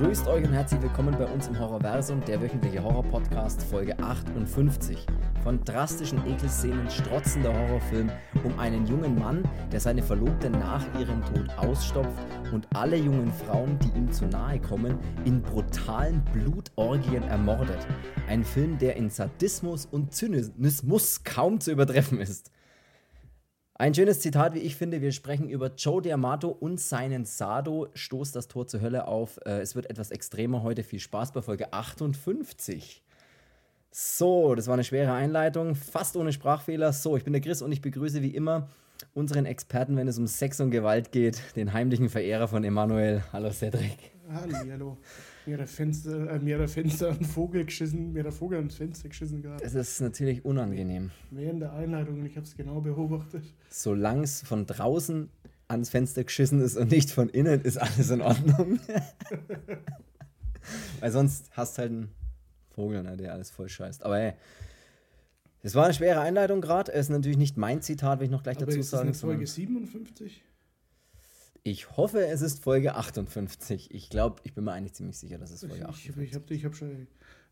Grüßt euch und herzlich willkommen bei uns im Horrorversum, der wöchentliche Horror-Podcast, Folge 58. Von drastischen Ekelszenen strotzender Horrorfilm um einen jungen Mann, der seine Verlobte nach ihrem Tod ausstopft und alle jungen Frauen, die ihm zu nahe kommen, in brutalen Blutorgien ermordet. Ein Film, der in Sadismus und Zynismus kaum zu übertreffen ist. Ein schönes Zitat, wie ich finde. Wir sprechen über Joe D'Amato und seinen Sado. Stoßt das Tor zur Hölle auf. Äh, es wird etwas extremer heute. Viel Spaß bei Folge 58. So, das war eine schwere Einleitung. Fast ohne Sprachfehler. So, ich bin der Chris und ich begrüße wie immer unseren Experten, wenn es um Sex und Gewalt geht, den heimlichen Verehrer von Emanuel. Hallo Cedric. Hallo, hallo. Mir hat Fenster, äh, mir hat Fenster ein Vogel geschissen, mir hat Vogel ans Fenster geschissen gerade. Das ist natürlich unangenehm. Während der Einleitung, ich habe es genau beobachtet. Solange es von draußen ans Fenster geschissen ist und nicht von innen, ist alles in Ordnung. Weil sonst hast halt einen Vogel, ne, der alles voll scheißt. Aber hey, es war eine schwere Einleitung gerade. Es ist natürlich nicht mein Zitat, will ich noch gleich Aber dazu ist sagen. das eine Folge sondern- 57? Ich hoffe, es ist Folge 58. Ich glaube, ich bin mir eigentlich ziemlich sicher, dass es Folge ich, 58 ich habe ich hab schon.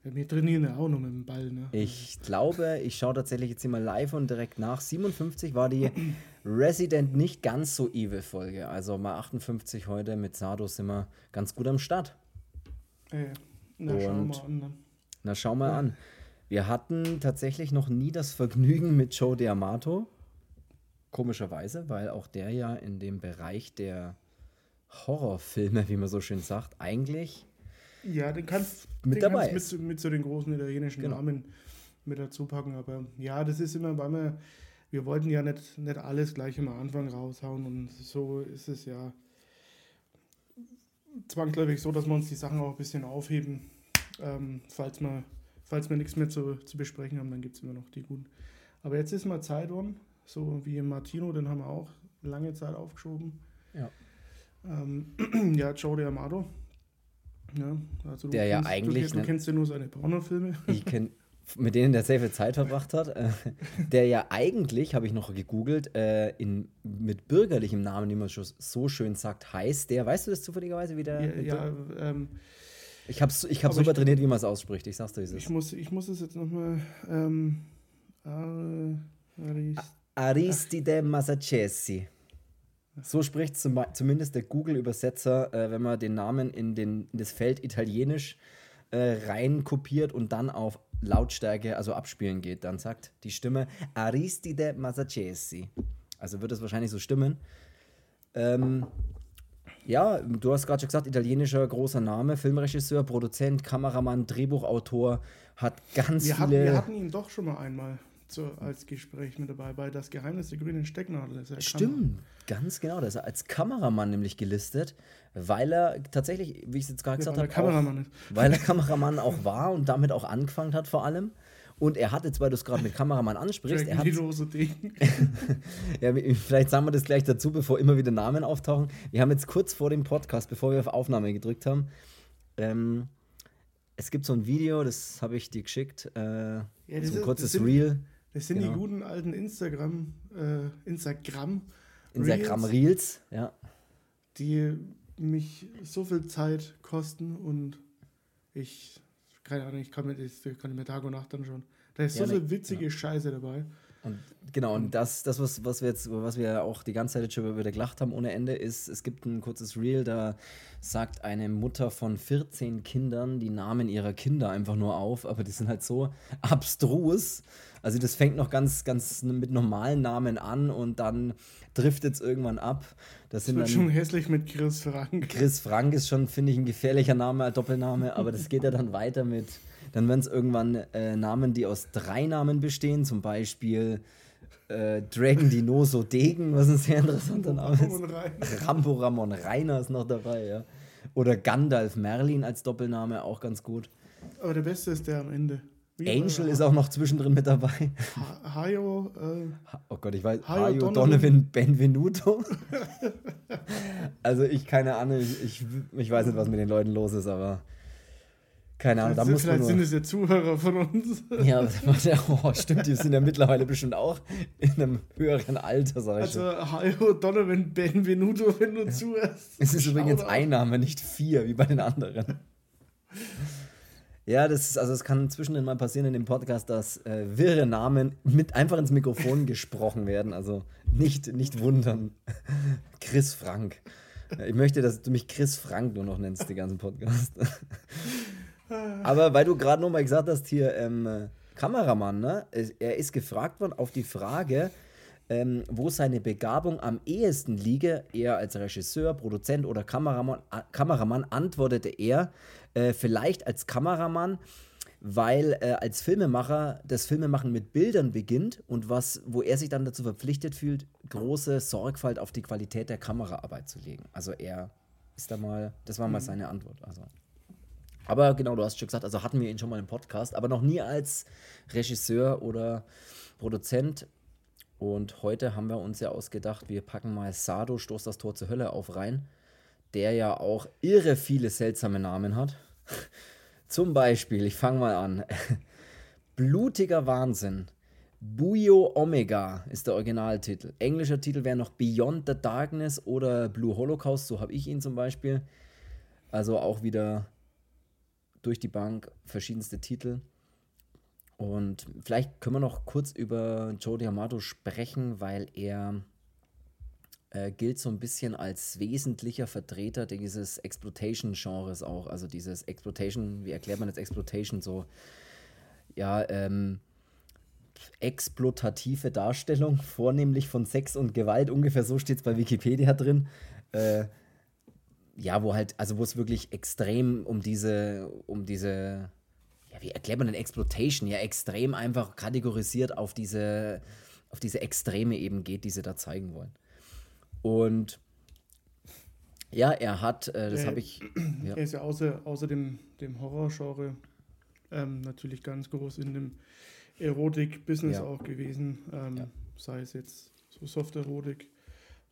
Ja, wir trainieren ja auch noch mit dem Ball, ne? Ich glaube, ich schaue tatsächlich jetzt mal live und direkt nach. 57 war die Resident nicht ganz so evil Folge. Also mal 58 heute mit Sado sind wir ganz gut am Start. Äh, na, schauen wir Und- mal an. Dann. Na, schau mal an. Wir hatten tatsächlich noch nie das Vergnügen mit Joe D'Amato. Komischerweise, weil auch der ja in dem Bereich der Horrorfilme, wie man so schön sagt, eigentlich Ja, den kannst Mit den dabei kannst ist. mit, zu- mit zu den großen italienischen Genau. Namen mit dazu packen. Aber ja, das ist immer, weil wir, wir wollten ja nicht, nicht alles gleich am Anfang raushauen. Und so ist es ja zwangsläufig so, dass wir uns die Sachen auch ein bisschen aufheben. Ähm, falls, wir, falls wir nichts mehr zu, zu besprechen haben, dann gibt es immer noch die guten. Aber jetzt ist mal Zeit um, so wie Martino, den haben wir auch lange Zeit aufgeschoben. Ja. Ähm, ja, Joe D'Amato. Ja, also du Der ja kennst, eigentlich Du, du ne- kennst ja nur seine Pornofilme. ich kenn, mit denen der sehr viel Zeit verbracht hat, äh, der ja eigentlich, habe ich noch gegoogelt, äh, in, mit bürgerlichem Namen, wie man schon so schön sagt, heißt der, weißt du das zufälligerweise, wie der? Ja, ja ähm, ich habe ich hab super ich- trainiert, wie man es ausspricht, ich sag's dir, wie es ich, ist. muss, ich muss es jetzt nochmal. Ähm, äh, Aris- Aristide Masachesi. So spricht zum, zumindest der Google-Übersetzer, äh, wenn man den Namen in, den, in das Feld Italienisch äh, rein kopiert und dann auf Lautstärke, also abspielen geht, dann sagt die Stimme Aristide Masachesi. Also wird es wahrscheinlich so stimmen. Ähm, ja, du hast gerade schon gesagt, italienischer großer Name, Filmregisseur, Produzent, Kameramann, Drehbuchautor, hat ganz wir, hatten, viele. wir hatten ihn doch schon mal einmal zu, als Gespräch mit dabei bei Das Geheimnis der grünen Stecknadel. Ist ja Stimmt, ganz genau. Da ist er als Kameramann nämlich gelistet, weil er tatsächlich, wie ich es jetzt gerade Ja, gesagt habe, weil er Kameramann auch war und damit auch angefangen hat vor allem. Und er hat jetzt, weil du es gerade mit Kameramann ansprichst, er hat, ja, vielleicht sagen wir das gleich dazu, bevor immer wieder Namen auftauchen. Wir haben jetzt kurz vor dem Podcast, bevor wir auf Aufnahme gedrückt haben, ähm, es gibt so ein Video, das habe ich dir geschickt, äh, das so ein ist- kurzes Reel, Das sind Genau. die guten alten Instagram, äh, Instagram, Instagram Reels, Reels, ja. die mich so viel Zeit kosten und ich, keine Ahnung, ich kann mir, das kann ich mir Tag und Nacht anschauen. Da ist Ja, so ne- viel witzige Scheiße dabei. Und genau, und das, das was, was wir jetzt, über was wir auch die ganze Zeit schon wieder gelacht haben ohne Ende, ist, es gibt ein kurzes Reel, da sagt eine Mutter von 14 Kindern die Namen ihrer Kinder einfach nur auf, aber die sind halt so abstrus. Also das fängt noch ganz, ganz mit normalen Namen an und dann driftet es irgendwann ab. Das Das sind wird dann schon hässlich mit Chris Frank. Chris Frank ist schon, finde ich, ein gefährlicher Name, ein Doppelname, aber das geht ja dann weiter mit, dann werden es irgendwann äh, Namen, die aus drei Namen bestehen, zum Beispiel äh, Dragon Dinoso Degen, was ein sehr interessanter Name ist. Rambo Ramon Rainer ist noch dabei, ja. Oder Gandalf Merlin als Doppelname, auch ganz gut. Aber der Beste ist der am Ende. Wie Angel ist auch noch zwischendrin mit dabei. Ha- Hayo, äh, Oh Gott, ich weiß, Hayo Hayo Donovan. Donovan Benvenuto. also ich, keine Ahnung, ich, ich, ich weiß nicht, was mit den Leuten los ist, aber Keine Ahnung, da muss Vielleicht man sind nur, es ja Zuhörer von uns. Ja, oh, stimmt, die sind ja mittlerweile bestimmt auch in einem höheren Alter, sag ich. Also, hallo Donovan Benvenuto, wenn du zuhörst. Es ist übrigens ein Name, nicht vier, wie bei den anderen. Ja, das ist, also es kann zwischendrin mal passieren in dem Podcast, dass äh, wirre Namen mit einfach ins Mikrofon gesprochen werden. Also nicht, nicht wundern. Chris Frank. Ich möchte, dass du mich Chris Frank nur noch nennst, den ganzen Podcast. Aber weil du gerade nochmal gesagt hast, hier, ähm, äh, Kameramann, ne? Er ist gefragt worden auf die Frage, ähm, wo seine Begabung am ehesten liege, er als Regisseur, Produzent oder Kameramann, Kameramann antwortete er, äh, vielleicht als Kameramann, weil äh, als Filmemacher das Filmemachen mit Bildern beginnt und was, wo er sich dann dazu verpflichtet fühlt, große Sorgfalt auf die Qualität der Kameraarbeit zu legen. Also er ist da mal, das war mal seine Antwort. Also. Aber genau, du hast schon gesagt, also hatten wir ihn schon mal im Podcast, aber noch nie als Regisseur oder Produzent. Und heute haben wir uns ja ausgedacht, wir packen mal Sado, Stoß das Tor zur Hölle auf rein, der ja auch irre viele seltsame Namen hat. Zum Beispiel, ich fange mal an. Blutiger Wahnsinn. Buyo Omega ist der Originaltitel. Englischer Titel wäre noch Beyond the Darkness oder Blue Holocaust, so habe ich ihn zum Beispiel. Also auch wieder durch die Bank verschiedenste Titel. Und vielleicht können wir noch kurz über Joe D'Amato sprechen, weil er äh, gilt so ein bisschen als wesentlicher Vertreter dieses Exploitation-Genres auch. Also dieses Exploitation, wie erklärt man jetzt Exploitation so? Ja, ähm, exploitative Darstellung, vornehmlich von Sex und Gewalt, ungefähr so steht es bei Wikipedia drin. Äh, ja, wo halt, also wo es wirklich extrem um diese, um diese, ja, wie erklärt man denn Exploitation? Ja, extrem einfach kategorisiert auf diese, auf diese Extreme eben geht, die sie da zeigen wollen. Und ja, er hat, äh, das habe ich, ja. Er ist ja außer, außer dem, dem Horrorgenre ähm, natürlich ganz groß in dem Erotik-Business Ja. auch gewesen. Ähm, Ja. Sei es jetzt so Soft-Erotik,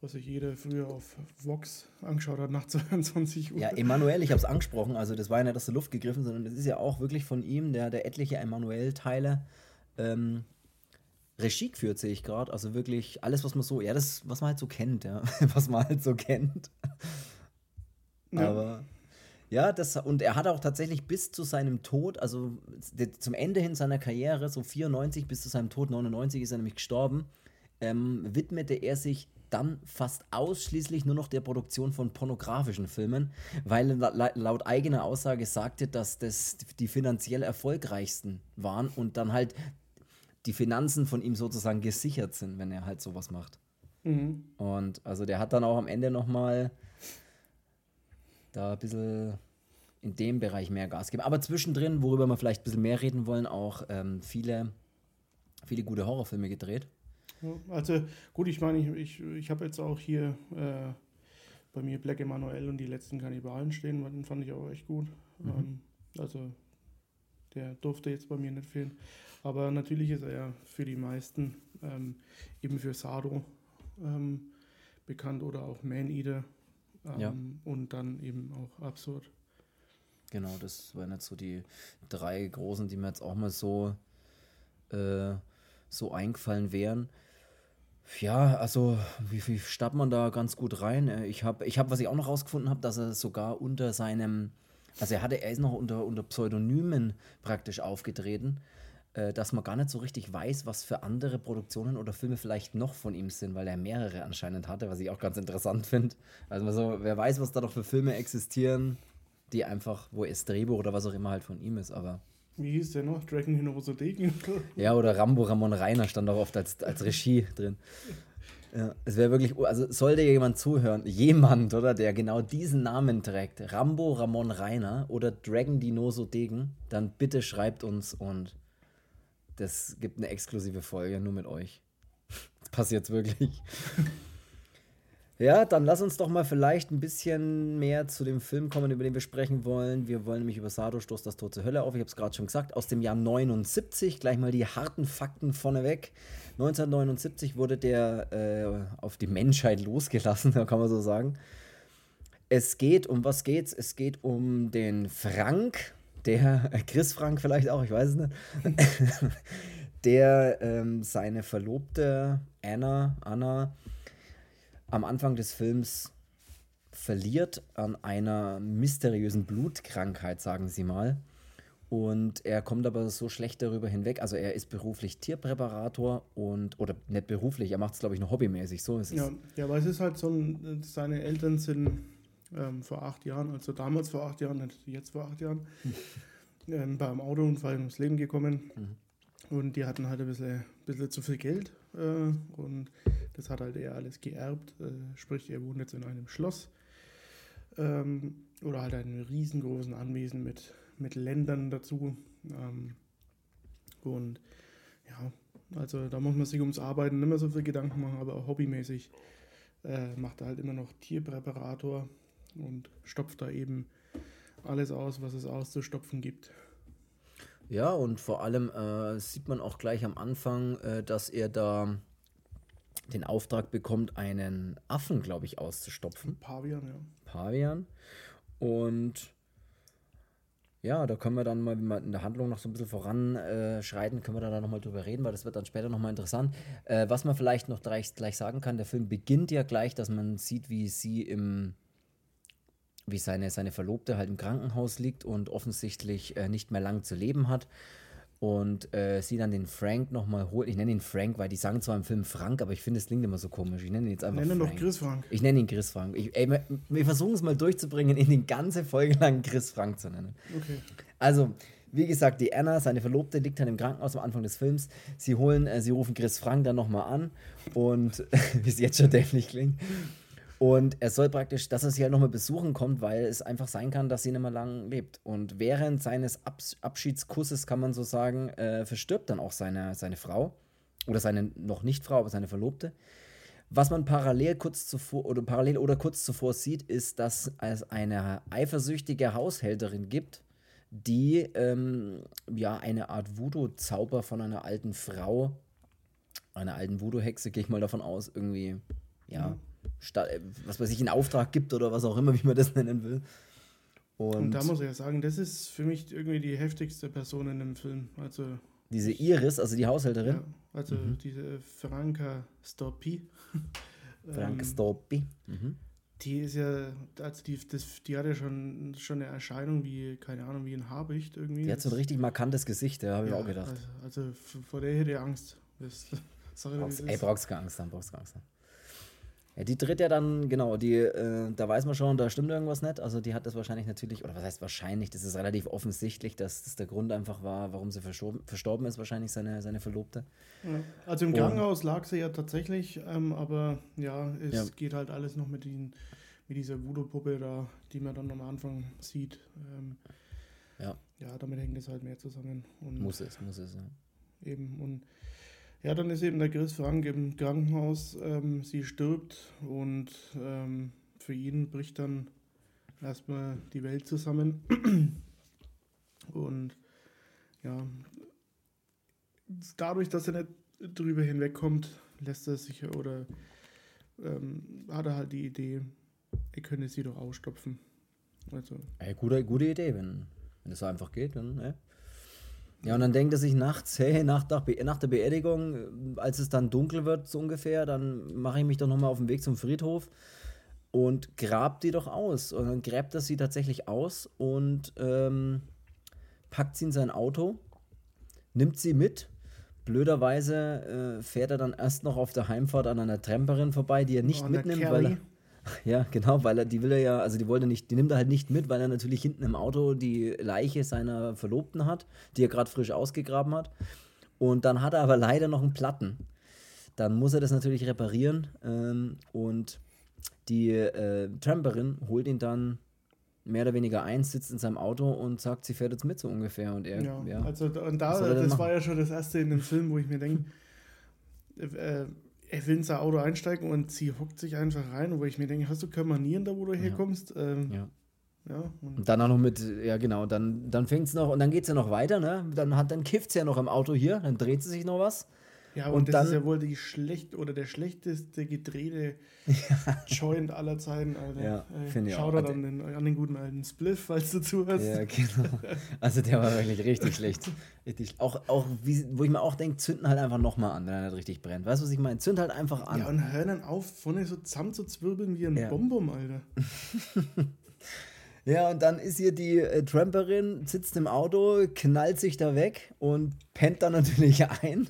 was sich jeder früher auf Vox angeschaut hat nach 22 Uhr. Ja, Emanuel, ich habe es angesprochen, also das war ja nicht aus der Luft gegriffen, sondern das ist ja auch wirklich von ihm, der, der etliche Emanuel-Teile ähm, Regie geführt, sehe ich gerade. Also wirklich alles, was man so, ja, das, was man halt so kennt, ja, was man halt so kennt. Ja. Aber ja, das, und er hat auch tatsächlich bis zu seinem Tod, also zum Ende hin seiner Karriere, so 94 bis zu seinem Tod, 99 ist er nämlich gestorben, ähm, widmete er sich dann fast ausschließlich nur noch der Produktion von pornografischen Filmen, weil er la laut eigener Aussage sagte, dass das die finanziell erfolgreichsten waren und dann halt die Finanzen von ihm sozusagen gesichert sind, wenn er halt sowas macht. Mhm. Und also der hat dann auch am Ende nochmal da ein bisschen in dem Bereich mehr Gas gegeben. Aber zwischendrin, worüber wir vielleicht ein bisschen mehr reden wollen, auch ähm, viele, viele gute Horrorfilme gedreht. Also gut, ich meine, ich, ich, ich habe jetzt auch hier äh, bei mir Black Emanuel und die letzten Kannibalen stehen, den fand ich auch echt gut. Mhm. Ähm, also der durfte jetzt bei mir nicht fehlen. Aber natürlich ist er ja für die meisten ähm, eben für Sado ähm, bekannt oder auch Man Eater. Ähm, Ja. Und dann eben auch absurd. Genau, das waren jetzt so die drei großen, die mir jetzt auch mal so, äh, so eingefallen wären. Ja, also wie, wie startet man da ganz gut rein? Äh, Ich habe, ich hab, was ich auch noch rausgefunden habe, dass er sogar unter seinem, also er hatte, er ist noch unter, unter Pseudonymen praktisch aufgetreten, äh, dass man gar nicht so richtig weiß, was für andere Produktionen oder Filme vielleicht noch von ihm sind, weil er mehrere anscheinend hatte, was ich auch ganz interessant finde. Also so, wer weiß, was da noch für Filme existieren, die einfach, wo es Drehbuch oder was auch immer halt von ihm ist, aber. Wie hieß der noch? Dragon in Degen? Ja, oder Rambo Ramon Reiner stand auch oft als, als Regie drin. Ja, es wäre wirklich, also sollte jemand zuhören, jemand, oder, der genau diesen Namen trägt, Rambo Ramon Reiner oder Dragon Dinoso Degen, dann bitte schreibt uns und das gibt eine exklusive Folge nur mit euch. Das passiert wirklich. Ja, dann lass uns doch mal vielleicht ein bisschen mehr zu dem Film kommen, über den wir sprechen wollen. Wir wollen nämlich über Sado Stoß das Tor zur Hölle auf. Ich habe es gerade schon gesagt, aus dem Jahr 79. Gleich mal die harten Fakten vorneweg. 1979 wurde der äh, auf die Menschheit losgelassen, kann man so sagen. Es geht, um was geht's? Es geht um den Frank, der, äh, Chris Frank vielleicht auch, ich weiß es nicht, der ähm, seine Verlobte Anna, Anna am Anfang des Films verliert an einer mysteriösen Blutkrankheit, sagen sie mal. Und er kommt aber so schlecht darüber hinweg. Also er ist beruflich Tierpräparator und, oder nicht beruflich, er macht es, glaube ich, nur hobbymäßig. So ist es. Ja, ja, aber es ist halt so, ein, seine Eltern sind ähm, vor acht Jahren, also damals vor acht Jahren, jetzt vor acht Jahren, ähm, beim Autounfall ums Leben gekommen. Mhm. Und die hatten halt ein bisschen, bisschen zu viel Geld. Äh, und das hat halt er alles geerbt. Äh, sprich, er wohnt jetzt in einem Schloss. Ähm, oder halt einem riesengroßen Anwesen mit mit Ländern dazu. Ähm, und ja, also da muss man sich ums Arbeiten nicht mehr so viel Gedanken machen, aber hobbymäßig äh, macht er halt immer noch Tierpräparator und stopft da eben alles aus, was es auszustopfen gibt. Ja, und vor allem äh, sieht man auch gleich am Anfang, äh, dass er da den Auftrag bekommt, einen Affen, glaube ich, auszustopfen. Pavian, ja. Pavian. Und ja, da können wir dann mal, in der Handlung noch so ein bisschen voranschreiten, äh, können wir da nochmal drüber reden, weil das wird dann später nochmal interessant. Äh, was man vielleicht noch gleich, gleich sagen kann, der Film beginnt ja gleich, dass man sieht, wie sie im, wie seine, seine Verlobte halt im Krankenhaus liegt und offensichtlich äh, nicht mehr lang zu leben hat und äh, sie dann den Frank nochmal holt. Ich nenne ihn Frank, weil die sagen zwar im Film Frank, aber ich finde, es klingt immer so komisch. Ich nenne ihn jetzt einfach nenne Frank. Nenne doch Chris Frank. Ich nenne ihn Chris Frank. Ich, ey, wir versuchen es mal durchzubringen, ihn die ganze Folge lang Chris Frank zu nennen. Okay. Also, wie gesagt, die Anna, seine Verlobte, liegt dann im Krankenhaus am Anfang des Films. Sie holen, äh, sie rufen Chris Frank dann nochmal an und wie es jetzt schon dämlich klingt. Und er soll praktisch, dass er sie halt nochmal besuchen kommt, weil es einfach sein kann, dass sie nicht mehr lang lebt. Und während seines Abs Abschiedskusses, kann man so sagen, äh, verstirbt dann auch seine, seine Frau. Oder seine noch nicht Frau, aber seine Verlobte. Was man parallel kurz zuvor oder parallel oder kurz zuvor sieht, ist, dass es eine eifersüchtige Haushälterin gibt, die ähm, ja eine Art Voodoo-Zauber von einer alten Frau, einer alten Voodoo-Hexe, gehe ich mal davon aus, irgendwie ja, mhm was weiß ich, in Auftrag gibt oder was auch immer, wie man das nennen will. Und, und, da muss ich ja sagen, das ist für mich irgendwie die heftigste Person in dem Film. Also diese Iris, also die Haushälterin. Ja, also mhm. diese Franka Stoppi. Frank ähm, Stoppi. Mhm. Die ist ja, also die, das, die hat ja schon, schon eine Erscheinung wie, keine Ahnung, wie ein Habicht irgendwie. Die hat so ein richtig markantes Gesicht, ja, habe ich auch gedacht. Also, also, vor der hätte ich Angst. Das, sorry, brauchst, ey, brauchst keine Angst haben, brauchst keine Angst haben. Ja, die tritt ja dann, genau, die, äh, da weiß man schon, da stimmt irgendwas nicht. Also die hat das wahrscheinlich natürlich, oder was heißt wahrscheinlich, das ist relativ offensichtlich, dass das der Grund einfach war, warum sie verstorben, ist, wahrscheinlich seine, seine Verlobte. Ja. Also im Krankenhaus lag sie ja tatsächlich, ähm, aber ja, es ja. geht halt alles noch mit, den, mit dieser Voodoo-Puppe da, die man dann am Anfang sieht. Ähm, ja. Ja, damit hängt es halt mehr zusammen. Und muss es, muss es, ja. Eben, und ja, dann ist eben der Chris Frank im Krankenhaus. Ähm, sie stirbt und ähm, für ihn bricht dann erstmal die Welt zusammen. und ja, dadurch, dass er nicht drüber hinwegkommt, lässt er sich oder ähm, hat er halt die Idee, er könnte sie doch ausstopfen. Also. Ey, gute, gute Idee, wenn, wenn das einfach geht, dann, ne? Ja, und dann denkt er sich nachts, hey, nach, nach, nach der Beerdigung, äh, als es dann dunkel wird, so ungefähr, dann mache ich mich doch nochmal auf den Weg zum Friedhof und grab die doch aus. Und dann gräbt er sie tatsächlich aus und ähm, packt sie in sein Auto, nimmt sie mit. Blöderweise äh, fährt er dann erst noch auf der Heimfahrt an einer Tramperin vorbei, die er nicht oh, mitnimmt, weil er, Ja, genau, weil er, die will er ja, also die wollte nicht, die nimmt er halt nicht mit, weil er natürlich hinten im Auto die Leiche seiner Verlobten hat, die er gerade frisch ausgegraben hat. Und dann hat er aber leider noch einen Platten. Dann muss er das natürlich reparieren ähm, und die äh, Tramperin holt ihn dann mehr oder weniger ein, sitzt in seinem Auto und sagt, sie fährt jetzt mit so ungefähr. Und er, ja, ja also und da, das war ja schon das erste in dem Film, wo ich mir denke, äh, er will in sein Auto einsteigen und sie hockt sich einfach rein, wo ich mir denke, hast du keine Manieren da, wo du herkommst? Ähm, ja. Ja, und, und, dann auch noch mit, ja genau, dann, dann fängt es noch, und dann geht es ja noch weiter, ne? Dann, hat, dann kifft es ja noch im Auto hier, dann dreht sie sich noch was Ja, und, und das dann, ist ja wohl die schlecht oder der schlechteste gedrehte Joint aller Zeiten, Alter. Ja, finde ich auch. Schau an den, an den guten alten Spliff, falls du zuhörst. Ja, genau. Also der war wirklich richtig schlecht. Richtig, auch, auch wie, wo ich mir auch denke, zünden halt einfach nochmal an, wenn er nicht richtig brennt. Weißt du, was ich meine? Zünd halt einfach an. Ja, und hör dann auf, vorne so zusammen zu zwirbeln wie ein ja. Bonbon, Alter. Ja, und dann ist hier die äh, Tramperin, sitzt im Auto, knallt sich da weg und pennt dann natürlich ein.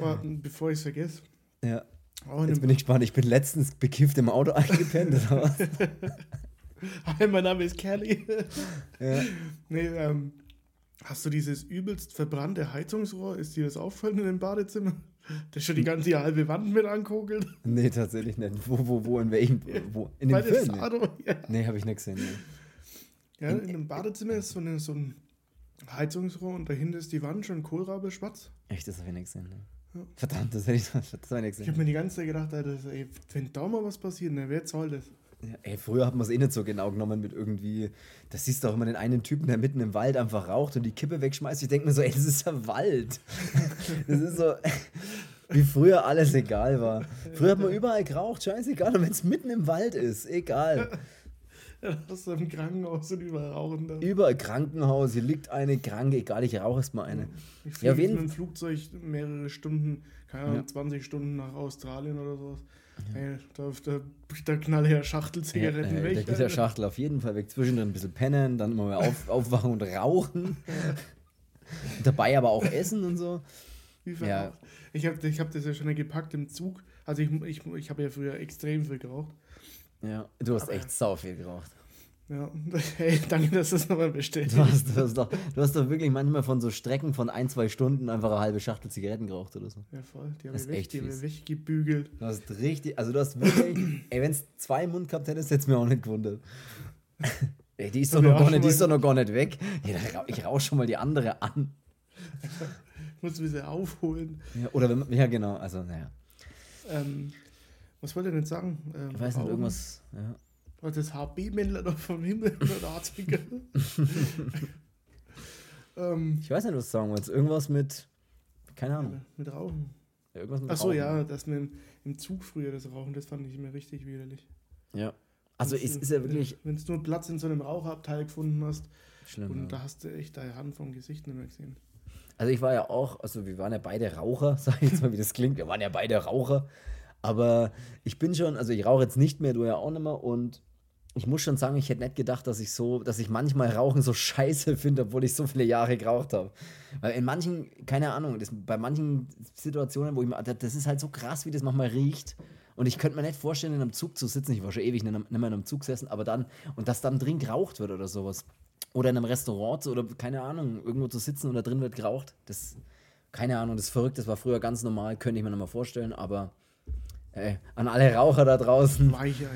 Oh, bevor ich es vergesse. Ja. Jetzt bin ich gespannt. Ich bin letztens bekifft im Auto eingepennt. Hi, mein Name ist Kelly. ja. Nee, ähm, hast du dieses übelst verbrannte Heizungsrohr? Ist dir das auffallen in dem Badezimmer? Das schon die ganze halbe Wand mit ankogelt? Nee, tatsächlich nicht. Wo, wo, wo, in welchem? Wo? In dem Film? Sado, ja. Nee, habe ich nicht gesehen. Nee. Ja, in, in einem Badezimmer ist so, eine, so ein Heizungsrohr und dahinter ist die Wand schon Kohlrabe schwarz. Echt, das habe ich nicht gesehen. Ne? Ja. Verdammt, das hätte ich, das nicht gesehen. Ich habe mir die ganze Zeit gedacht, Alter, ey, wenn da mal was passiert, ne, wer zahlt das? Ja, ey, früher hat man es eh nicht so genau genommen mit irgendwie, das siehst du auch immer den einen Typen, der mitten im Wald einfach raucht und die Kippe wegschmeißt. Ich denke mir so, ey, das ist ja Wald. das ist so, wie früher alles egal war. Früher hat man überall geraucht, scheißegal. Und wenn es mitten im Wald ist, egal. Ist im Krankenhaus und überall rauchen da. Überall Krankenhaus, hier liegt eine Kranke, egal, ich rauche erstmal eine. Ich fliege ja, mit dem Flugzeug mehrere Stunden, keine Ahnung, ja. 20 Stunden nach Australien oder sowas. Ja. Ey, da, da, da knalle ja Schachtelzigaretten ja, äh, weg. Da geht der Schachtel auf jeden Fall weg. Zwischendrin ein bisschen pennen, dann immer auf, aufwachen und rauchen. dabei aber auch essen und so. Ja. Ich habe ich hab das ja schon gepackt im Zug. Also ich, ich, ich habe ja früher extrem viel geraucht. Ja, du hast Aber echt sau viel geraucht. Ja, hey, danke, dass du es nochmal bestätigt du hast, du, hast doch, du hast doch wirklich manchmal von so Strecken von ein, zwei Stunden einfach eine halbe Schachtel Zigaretten geraucht oder so. Ja, voll. Die haben wir weg, die haben weggebügelt. Du hast richtig, also du hast wirklich, ey, wenn es zwei im Mund gehabt hättest, hätte es mir auch nicht gewundert. ey, die ist doch, noch gar, nicht, die ist doch noch gar nicht weg. Ja, ich rauche schon mal die andere an. ich muss ein bisschen aufholen. Ja, oder wenn, ja, genau, also, naja. Ähm, was wollte ich denn sagen? Ähm, ich weiß nicht, irgendwas. Ja. War das HB-Männler noch vom Himmel oder Artikel? ähm, ich weiß nicht, was du sagen wolltest. Irgendwas mit. Keine Ahnung. Mit Rauchen. Ja, irgendwas mit Achso, ja, dass man im Zug früher das Rauchen, das fand ich immer richtig widerlich. Ja. Also ist, ist ja wirklich. Wenn du nur Platz in so einem Rauchabteil gefunden hast Schlimm, und ja. da hast du echt deine Hand vom Gesicht nicht mehr gesehen. Also ich war ja auch, also wir waren ja beide Raucher, sag ich jetzt mal, wie das klingt. Wir waren ja beide Raucher. Aber ich bin schon, also ich rauche jetzt nicht mehr, du ja auch nicht mehr. Und ich muss schon sagen, ich hätte nicht gedacht, dass ich so, dass ich manchmal Rauchen so scheiße finde, obwohl ich so viele Jahre geraucht habe. Weil in manchen, keine Ahnung, das, bei manchen Situationen, wo ich mir, das ist halt so krass, wie das manchmal riecht. Und ich könnte mir nicht vorstellen, in einem Zug zu sitzen. Ich war schon ewig nicht mehr in einem Zug gesessen, aber dann, und dass dann drin geraucht wird oder sowas. Oder in einem Restaurant oder keine Ahnung, irgendwo zu sitzen und da drin wird geraucht. Das, keine Ahnung, das ist verrückt, das war früher ganz normal, könnte ich mir noch mal vorstellen, aber Ey, an alle Raucher da draußen. Weichei.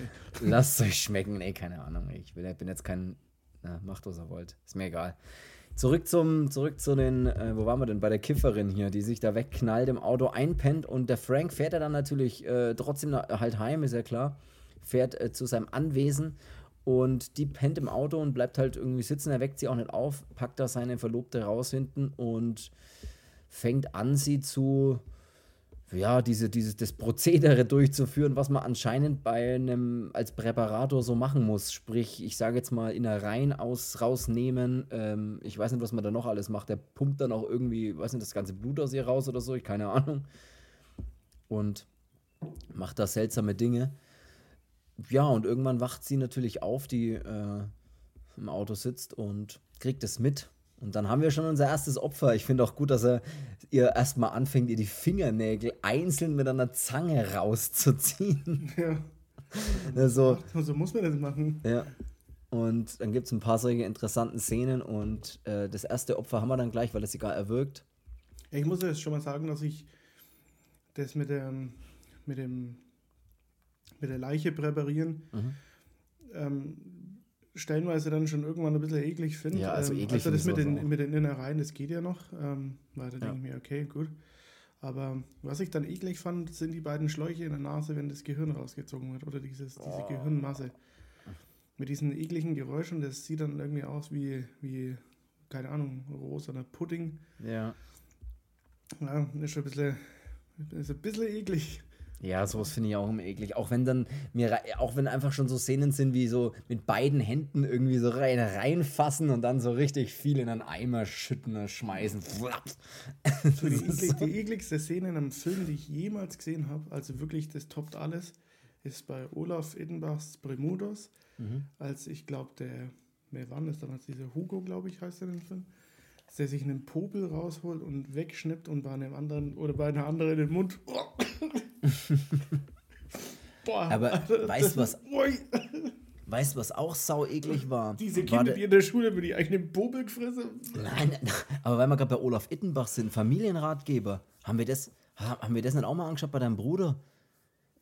Lasst euch schmecken. Nee, keine Ahnung. Ich bin jetzt kein. Na, macht, was ihr wollt. Ist mir egal. Zurück zum, zurück zu den, äh, wo waren wir denn? Bei der Kifferin hier, die sich da wegknallt, im Auto einpennt und der Frank fährt ja dann natürlich äh, trotzdem halt heim, ist ja klar. Fährt äh, zu seinem Anwesen und die pennt im Auto und bleibt halt irgendwie sitzen. Er weckt sie auch nicht auf, packt da seine Verlobte raus hinten und fängt an, sie zu ja, diese, dieses, das Prozedere durchzuführen, was man anscheinend bei einem als Präparator so machen muss. Sprich, ich sage jetzt mal Innereien aus, rausnehmen. Ähm, ich weiß nicht, was man da noch alles macht. Der pumpt dann auch irgendwie, weiß nicht, das ganze Blut aus ihr raus oder so, ich keine Ahnung. Und macht da seltsame Dinge. Ja, und irgendwann wacht sie natürlich auf, die äh, im Auto sitzt und kriegt es mit und dann haben wir schon unser erstes Opfer. Ich finde auch gut, dass er ihr erstmal anfängt, ihr die Fingernägel einzeln mit einer Zange rauszuziehen. Ja. Also, so muss man das machen. Ja. Und dann gibt es ein paar solche interessanten Szenen und äh, das erste Opfer haben wir dann gleich, weil es egal erwirkt. Ich muss jetzt schon mal sagen, dass ich das mit dem, mit dem mit der Leiche präparieren mhm. ähm, stellenweise dann schon irgendwann ein bisschen eklig finde. Ja, also, ähm, eklig also das mit den, mit den Innereien, das geht ja noch. Ähm, weil da ja. denke ich mir, okay, gut. Aber was ich dann eklig fand, sind die beiden Schläuche in der Nase, wenn das Gehirn rausgezogen wird. Oder dieses, diese oh. Gehirnmasse. Mit diesen ekligen Geräuschen, das sieht dann irgendwie aus wie, wie keine Ahnung, rosa Pudding. Ja. Ja, ist schon ein bisschen, ist ein bisschen eklig. Ja, sowas finde ich auch immer eklig. Auch wenn dann mir, auch wenn einfach schon so Szenen sind, wie so mit beiden Händen irgendwie so rein, reinfassen und dann so richtig viel in einen Eimer schütten und schmeißen. So die, eklig, die ekligste Szene in einem Film, die ich jemals gesehen habe, also wirklich, das toppt alles, ist bei Olaf Eddenbachs Bremudos, mhm. als ich glaube, der, wer war das damals, dieser Hugo, glaube ich, heißt er in dem Film, der sich einen Popel rausholt und wegschnippt und bei einem anderen oder bei einer anderen in den Mund. Boah, Aber weißt du was? Weißt du, was auch sau eklig war? Diese Kinder, war die in der Schule mit die eigenen Popel gefressen. Nein, aber weil wir gerade bei Olaf Ittenbach sind, Familienratgeber, haben wir das, haben wir das nicht auch mal angeschaut bei deinem Bruder?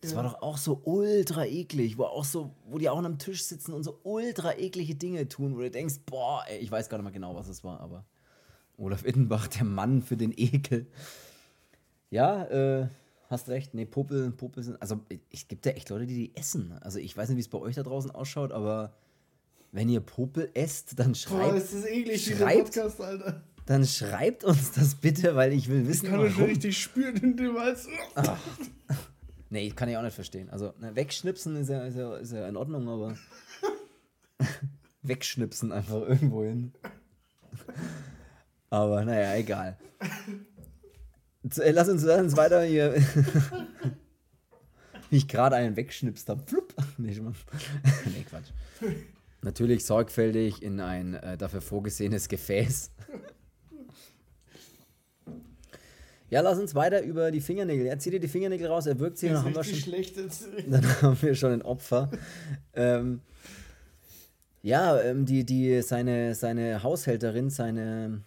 Das ja. war doch auch so ultra eklig, wo auch so, wo die auch am Tisch sitzen und so ultra eklige Dinge tun, wo du denkst, boah, ey, ich weiß gar nicht mal genau, was es war, aber Olaf Ittenbach, der Mann für den Ekel. Ja, äh, hast recht. Nee, Popel, Popel sind. Also, es gibt ja echt Leute, die die essen. Also, ich weiß nicht, wie es bei euch da draußen ausschaut, aber wenn ihr Popel esst, dann schreibt. Boah, das ist eklig, schreibt, Podcast, Alter. Dann schreibt uns das bitte, weil ich will wissen, ich kann warum. richtig spüren in dem Hals. Nee, kann ich auch nicht verstehen. Also, ne, wegschnipsen ist ja, ist, ja, ist ja in Ordnung, aber. wegschnipsen einfach irgendwo hin. Aber naja, egal. Äh, lass uns, lass uns weiter hier. Wie ich gerade einen wegschnipst habe. Nee, nee, Quatsch. Natürlich sorgfältig in ein äh, dafür vorgesehenes Gefäß. Ja, lass uns weiter über die Fingernägel. Er zieht dir die Fingernägel raus, er wirkt sie dann haben wir schon. Dann haben wir schon ein Opfer. ähm, ja, ähm, die, die, seine, seine Haushälterin, seine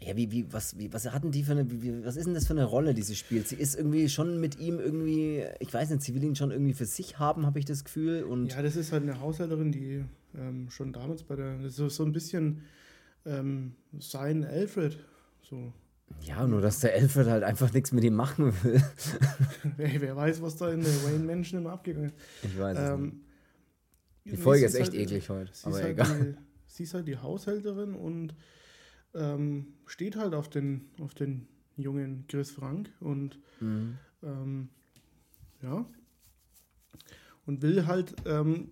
ja, wie, wie, was, wie, was hatten die für eine, wie, was ist denn das für eine Rolle, die sie spielt? Sie ist irgendwie schon mit ihm irgendwie, ich weiß nicht, sie will ihn schon irgendwie für sich haben, habe ich das Gefühl. Und ja, das ist halt eine Haushälterin, die ähm, schon damals bei der, das ist so ein bisschen ähm, sein Alfred, so. Ja, nur dass der Alfred halt einfach nichts mit ihm machen will. wer, wer, weiß, was da in der Wayne Menschen immer abgegangen ist. Ich weiß ähm, Die Folge ist echt halt, eklig heute, aber halt egal. Die, sie ist halt die Haushälterin und ähm, steht halt auf den, auf den jungen Chris Frank und mhm. ähm, ja und will halt ähm,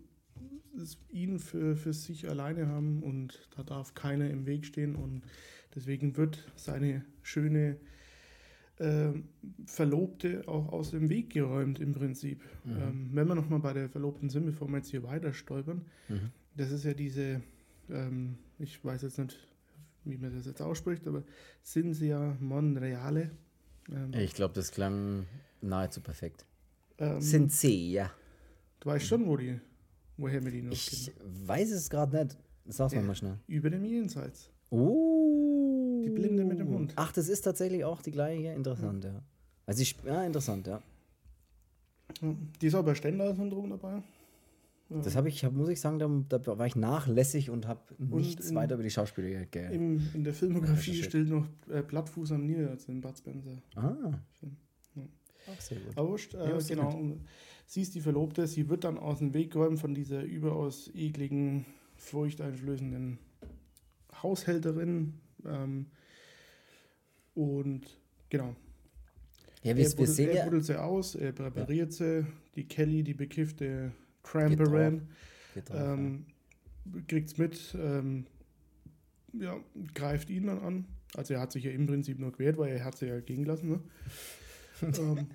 ihn für, für sich alleine haben und da darf keiner im Weg stehen und deswegen wird seine schöne äh, Verlobte auch aus dem Weg geräumt im Prinzip. Mhm. Ähm, wenn wir nochmal bei der Verlobten sind, bevor wir jetzt hier weiter stolpern, mhm. das ist ja diese, ähm, ich weiß jetzt nicht, wie man das jetzt ausspricht, aber Cinzia Monreale. Ähm, ich glaube, das klang nahezu perfekt. Ähm, Cinzia. Du weißt schon, wo die, woher wir die noch Ich kennen. weiß es gerade nicht. Sag's ja, mal schnell. Über dem Jenseits. Oh. Die Blinde mit dem Hund. Ach, das ist tatsächlich auch die gleiche. Interessant, ja. ja. Also ich, ja, interessant, ja. Die ist auch bei Stendal-Syndrom dabei. Das habe ich, muss ich sagen, da, da, war ich nachlässig und habe nichts in, weiter über die Schauspieler ge in, in der Filmografie steht noch äh, Plattfuß am also in Bud Spencer. Ah. Ja. Auch sehr gut. Aber äh, ja, genau. Sie ist die Verlobte, sie wird dann aus dem Weg geräumt von dieser überaus ekligen, furchteinflößenden Haushälterin. Ähm, und genau. Ja, wir, er buddelt, wir sehen er buddelt sie aus, er präpariert ja. sie. Die Kelly, die bekiffte Cramperan ähm, kriegt es mit, ähm, ja, greift ihn dann an. Also er hat sich ja im Prinzip nur gewehrt, weil er hat sie ja gehen lassen. Ne? ähm,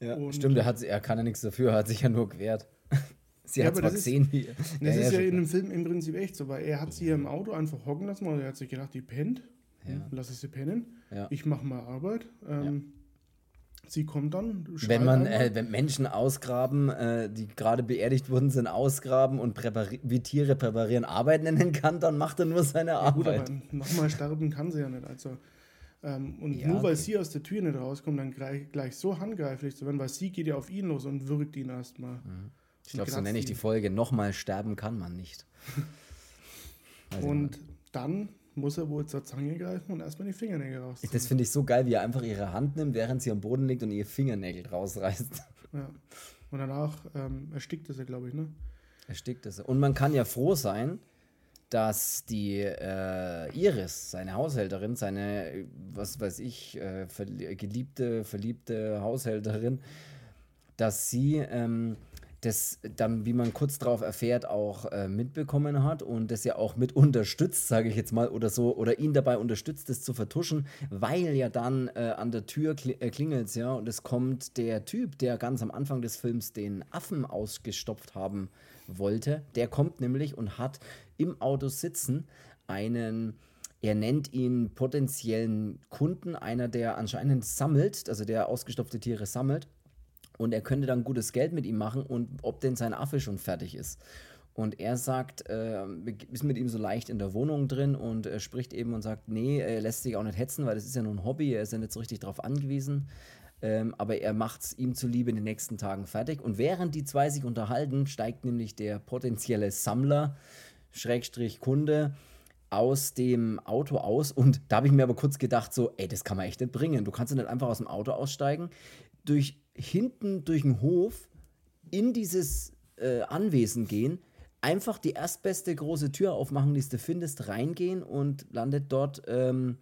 ja, stimmt, er, hat, er kann ja nichts dafür, er hat sich ja nur gewehrt. Sie ja, hat zwar gesehen, wie. Das ja, ist ja, ja in dem Film im Prinzip echt so, weil er hat sie ja im Auto einfach hocken lassen, weil er hat sich gedacht, die pennt. Ja. Lass ich sie pennen. Ich mache mal Arbeit. Ähm, Sie kommt dann. Wenn man äh, wenn Menschen ausgraben, äh, die gerade beerdigt wurden, sind ausgraben und wie Tiere präparieren Arbeit nennen kann, dann macht er nur seine ja, Arbeit. Gut, aber nochmal sterben kann sie ja nicht. Also, ähm, und ja, nur weil sie aus der Tür nicht rauskommt, dann gleich, gleich so handgreiflich zu werden, weil sie geht ja auf ihn los und würgt ihn erstmal. Mhm. Ich glaube, so nenne ich die Folge. Nochmal sterben kann man nicht. und dann muss er wohl zur Zange greifen und erstmal die Fingernägel rausziehen. Das finde ich so geil, wie er einfach ihre Hand nimmt, während sie am Boden liegt und ihre Fingernägel rausreißt. Ja. Und danach ähm, erstickt er sie, glaube ich, ne? Erstickt er sie. Und man kann ja froh sein, dass die äh, Iris, seine Haushälterin, seine, was weiß ich, äh, verli geliebte, verliebte Haushälterin, dass sie ähm, das dann, wie man kurz darauf erfährt, auch äh, mitbekommen hat und das ja auch mit unterstützt, sage ich jetzt mal, oder so, oder ihn dabei unterstützt, das zu vertuschen, weil ja dann äh, an der Tür kli äh, klingelt ja und es kommt der Typ, der ganz am Anfang des Films den Affen ausgestopft haben wollte, der kommt nämlich und hat im Auto sitzen einen er nennt ihn potenziellen Kunden, einer, der anscheinend sammelt, also der ausgestopfte Tiere sammelt und er könnte dann gutes Geld mit ihm machen und ob denn sein Affe schon fertig ist. Und er sagt, äh, ist mit ihm so leicht in der Wohnung drin und er spricht eben und sagt, nee, er lässt sich auch nicht hetzen, weil das ist ja nur ein Hobby, er ist ja nicht so richtig darauf angewiesen. Ähm, aber er macht es ihm zuliebe in den nächsten Tagen fertig. Und während die zwei sich unterhalten, steigt nämlich der potenzielle Sammler, Schrägstrich Kunde, aus dem Auto aus. Und da habe ich mir aber kurz gedacht, so, ey, das kann man echt nicht bringen. Du kannst ja nicht einfach aus dem Auto aussteigen. Durch hinten durch den Hof in dieses äh, Anwesen gehen, einfach die erstbeste große Tür aufmachen, die du findest, reingehen und landet dort ähm,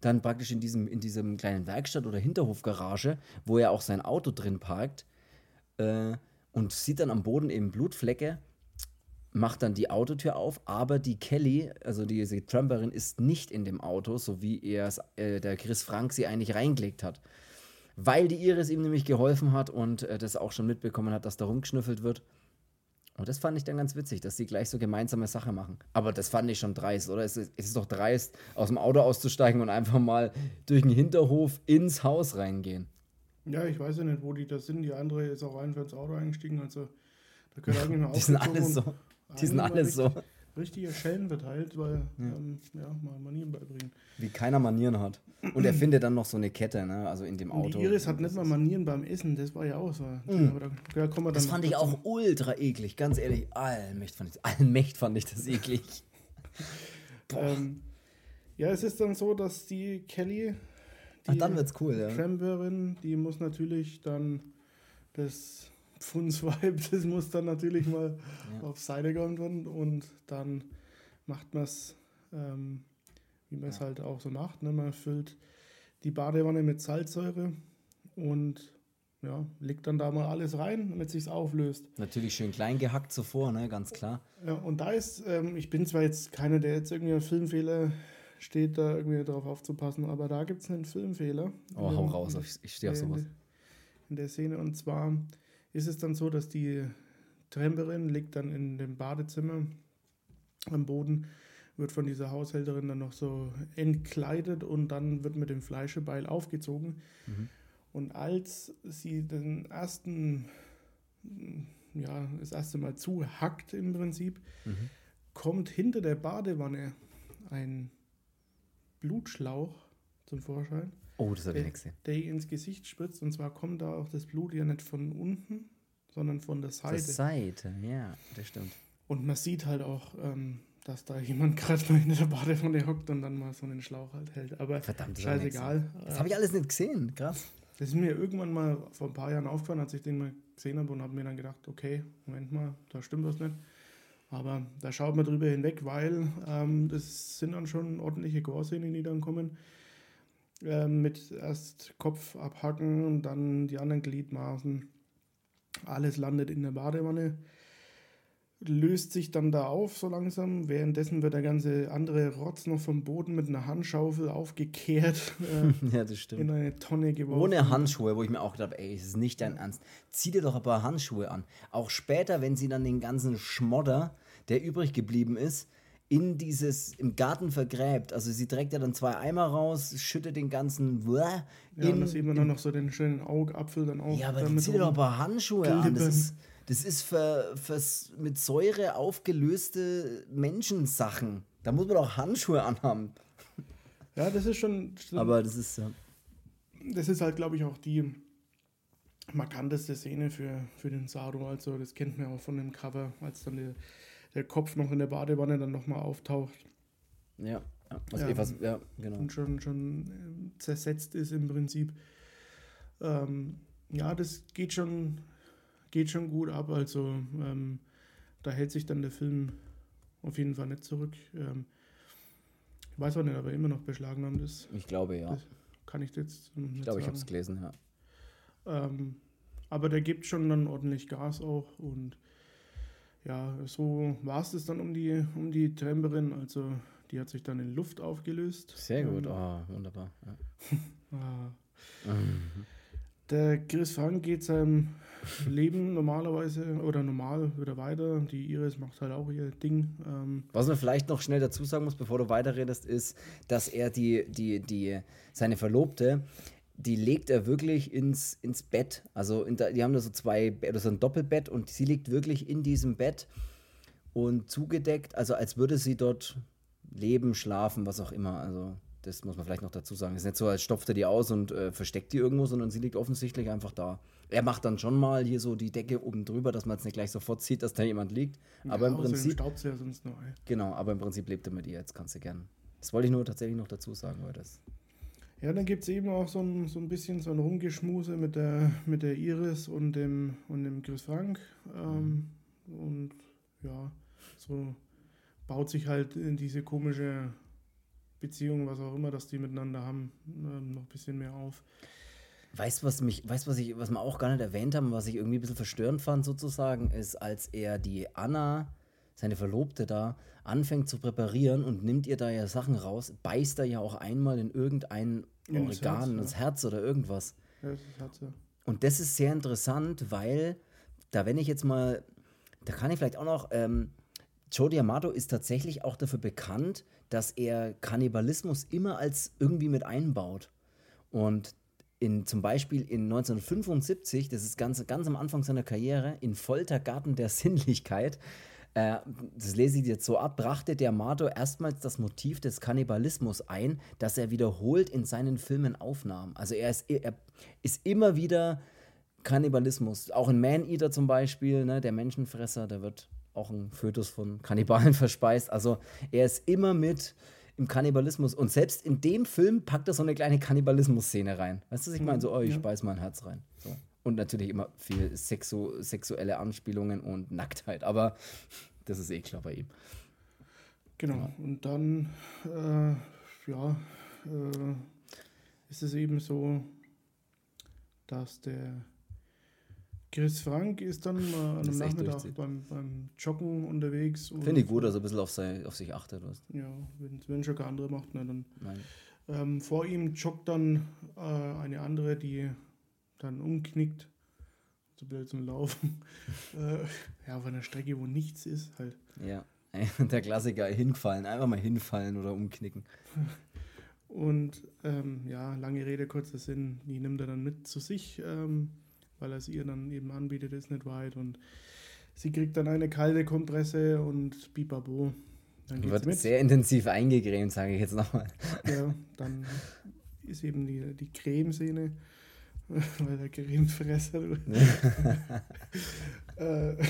dann praktisch in diesem, in diesem kleinen Werkstatt- oder Hinterhofgarage, wo er auch sein Auto drin parkt äh, und sieht dann am Boden eben Blutflecke, macht dann die Autotür auf, aber die Kelly, also diese Tramperin, ist nicht in dem Auto, so wie er äh, der Chris Frank sie eigentlich reingelegt hat weil die Iris ihm nämlich geholfen hat und äh, das auch schon mitbekommen hat, dass da rumgeschnüffelt wird. Und das fand ich dann ganz witzig, dass sie gleich so gemeinsame Sache machen. Aber das fand ich schon dreist, oder? Es ist, es ist doch dreist, aus dem Auto auszusteigen und einfach mal durch den Hinterhof ins Haus reingehen. Ja, ich weiß ja nicht, wo die da sind. Die andere ist auch einfach ins Auto eingestiegen. Also, da können eigentlich mal Die sind alle so. Die sind alle so richtige Schellen verteilt, weil ja. Ähm, ja, mal Manieren beibringen. Wie keiner Manieren hat. Und er findet dann noch so eine Kette, ne? also in dem Auto. Die Iris hat nicht mal Manieren beim Essen, das war ja auch so. Mhm. Aber da, da kommen wir dann das fand ich auch ultra eklig, ganz ehrlich. Allmächt fand ich, allmächt fand ich das eklig. ähm, ja, es ist dann so, dass die Kelly, die Ach, dann wird's cool, ja. Die muss natürlich dann das Pfundsvibe, das muss dann natürlich mal ja. auf Seite geräumt werden und dann macht man es, ähm, wie man es ja. halt auch so macht. Ne? Man füllt die Badewanne mit Salzsäure und ja, legt dann da mal alles rein, damit sich auflöst. Natürlich schön klein gehackt zuvor, ne, ganz klar. Ja, und da ist, ähm, ich bin zwar jetzt keiner, der jetzt irgendwie Filmfehler steht, da irgendwie darauf aufzupassen, aber da gibt es einen Filmfehler. Oh, hau raus, ich stehe auf sowas. In der Szene und zwar ist es dann so, dass die Tramperin liegt dann in dem Badezimmer am Boden, wird von dieser Haushälterin dann noch so entkleidet und dann wird mit dem Fleischebeil aufgezogen. Mhm. Und als sie den ersten, ja, das erste Mal zuhackt im Prinzip, mhm. kommt hinter der Badewanne ein Blutschlauch zum Vorschein. Oh, das habe ich nicht gesehen. Der ihr ins Gesicht spritzt. Und zwar kommt da auch das Blut ja nicht von unten, sondern von der Seite. Der Seite, ja, das stimmt. Und man sieht halt auch, ähm, dass da jemand gerade mal in der Badewanne hockt und dann mal so einen Schlauch halt hält. Aber Verdammt, scheißegal. Das habe ich alles nicht gesehen, krass. Das ist mir irgendwann mal vor ein paar Jahren aufgefallen, als ich den mal gesehen habe und habe mir dann gedacht, okay, Moment mal, da stimmt was nicht. Aber da schaut man drüber hinweg, weil ähm, das sind dann schon ordentliche Gore-Szenen, die dann kommen. Ähm, mit erst Kopf abhacken und dann die anderen Gliedmaßen. Alles landet in der Badewanne, löst sich dann da auf so langsam. Währenddessen wird der ganze andere Rotz noch vom Boden mit einer Handschaufel aufgekehrt. Äh, ja, das stimmt. In eine Tonne geworfen. Ohne Handschuhe, wo ich mir auch gedacht habe, ey, das ist nicht dein Ernst. Zieh dir doch ein paar Handschuhe an. Auch später, wenn sie dann den ganzen Schmodder, der übrig geblieben ist, in dieses, im Garten vergräbt. Also sie trägt ja dann zwei Eimer raus, schüttet den ganzen Ja, in, und da sieht man dann noch so den schönen Augapfel dann auch. Ja, aber dann zieht doch ein paar Handschuhe Glippen. an. Das ist, das ist für, für mit Säure aufgelöste Menschensachen. Da muss man doch Handschuhe anhaben. Ja, das ist schon. Aber das ist ja. Das ist halt, glaube ich, auch die markanteste Szene für, für den Saro. Also, das kennt man auch von dem Cover, als dann der der Kopf noch in der Badewanne dann nochmal auftaucht. Ja, ja, also ja, etwas, ja, genau. Und schon, schon ähm, zersetzt ist im Prinzip. Ähm, ja, das geht schon, geht schon gut ab. Also ähm, da hält sich dann der Film auf jeden Fall nicht zurück. Ähm, ich weiß auch nicht, aber immer noch beschlagnahmt ist. Ich glaube, ja. Das kann ich jetzt nicht Ich glaube, ich habe es gelesen, ja. Ähm, aber der gibt schon dann ordentlich Gas auch und ja, so war es das dann um die, um die Tramperin. Also die hat sich dann in Luft aufgelöst. Sehr gut, Ähm, oh, wunderbar. Ja. ah. Mhm. Der Chris Frank geht seinem Leben normalerweise oder normal wieder weiter. Die Iris macht halt auch ihr Ding. Ähm, Was man vielleicht noch schnell dazu sagen muss, bevor du weiterredest, ist, dass er die, die, die, seine Verlobte, die legt er wirklich ins, ins Bett. Also in die haben da so zwei, oder so ein Doppelbett und sie liegt wirklich in diesem Bett und zugedeckt, also als würde sie dort leben, schlafen, was auch immer. Also das muss man vielleicht noch dazu sagen. Es ist nicht so, als stopft er die aus und äh, versteckt die irgendwo, sondern sie liegt offensichtlich einfach da. Er macht dann schon mal hier so die Decke oben drüber, dass man jetzt nicht gleich sofort sieht, dass da jemand liegt. Aber ja, im außerdem Prinzip ja sonst noch ein. Genau, aber im Prinzip lebt er mit ihr, jetzt kannst du gern. Das wollte ich nur tatsächlich noch dazu sagen, weil das. Ja, dann gibt es eben auch so ein, so ein bisschen so ein Rumgeschmuse mit der, mit der Iris und dem, und dem Chris Frank. Ähm, Und ja, so baut sich halt in diese komische Beziehung, was auch immer, dass die miteinander haben, ähm, noch ein bisschen mehr auf. Weißt du, was mich, weißt, was ich, was wir auch gar nicht erwähnt haben, was ich irgendwie ein bisschen verstörend fand, sozusagen, ist, als er die Anna, seine Verlobte da, anfängt zu präparieren und nimmt ihr da ja Sachen raus, beißt er ja auch einmal in irgendein Ins Organ, Herz, ja. ins Herz oder irgendwas. Ja, das hat sie. Und das ist sehr interessant, weil da, wenn ich jetzt mal, da kann ich vielleicht auch noch, ähm, Joe D'Amato ist tatsächlich auch dafür bekannt, dass er Kannibalismus immer als irgendwie mit einbaut. Und in, zum Beispiel in 1975, das ist ganz, ganz am Anfang seiner Karriere, in Foltergarten der Sinnlichkeit, äh, das lese ich jetzt so ab, brachte D'Amato erstmals das Motiv des Kannibalismus ein, das er wiederholt in seinen Filmen aufnahm. Also er ist, er ist immer wieder Kannibalismus. Auch in Man-Eater zum Beispiel, ne, der Menschenfresser, da wird auch ein Fötus von Kannibalen verspeist. Also er ist immer mit im Kannibalismus. Und selbst in dem Film packt er so eine kleine Kannibalismus-Szene rein. Weißt du, was ich meine? So, oh, ich Ja. speise mein Herz rein. So. Und natürlich immer viel Sexu sexuelle Anspielungen und Nacktheit. Aber das ist eh klar bei ihm. Genau. Und dann, äh, ja, äh, ist es eben so, dass der Chris Frank ist dann mal an Das einem echt Nachmittag beim, beim Joggen unterwegs. Finde ich gut, dass er ein bisschen auf, sein, auf sich achtet. Was. Ja, wenn wenn schon keine andere macht, ne, dann. Nein. Ähm, vor ihm joggt dann äh, eine andere, die dann umknickt. So blöd zum Laufen. äh, ja, auf einer Strecke, wo nichts ist, halt. Ja. Der Klassiker, hingefallen. Einfach mal hinfallen oder umknicken. Und ähm, ja, lange Rede, kurzer Sinn, die nimmt er dann mit zu sich, ähm, weil er es ihr dann eben anbietet, ist nicht weit. Und sie kriegt dann eine kalte Kompresse und bibabo. Dann geht's Wird mit. sehr intensiv eingecremt, sage ich jetzt nochmal. Ja, dann ist eben die, die Cremesehne, weil der Cremefresser. du. äh,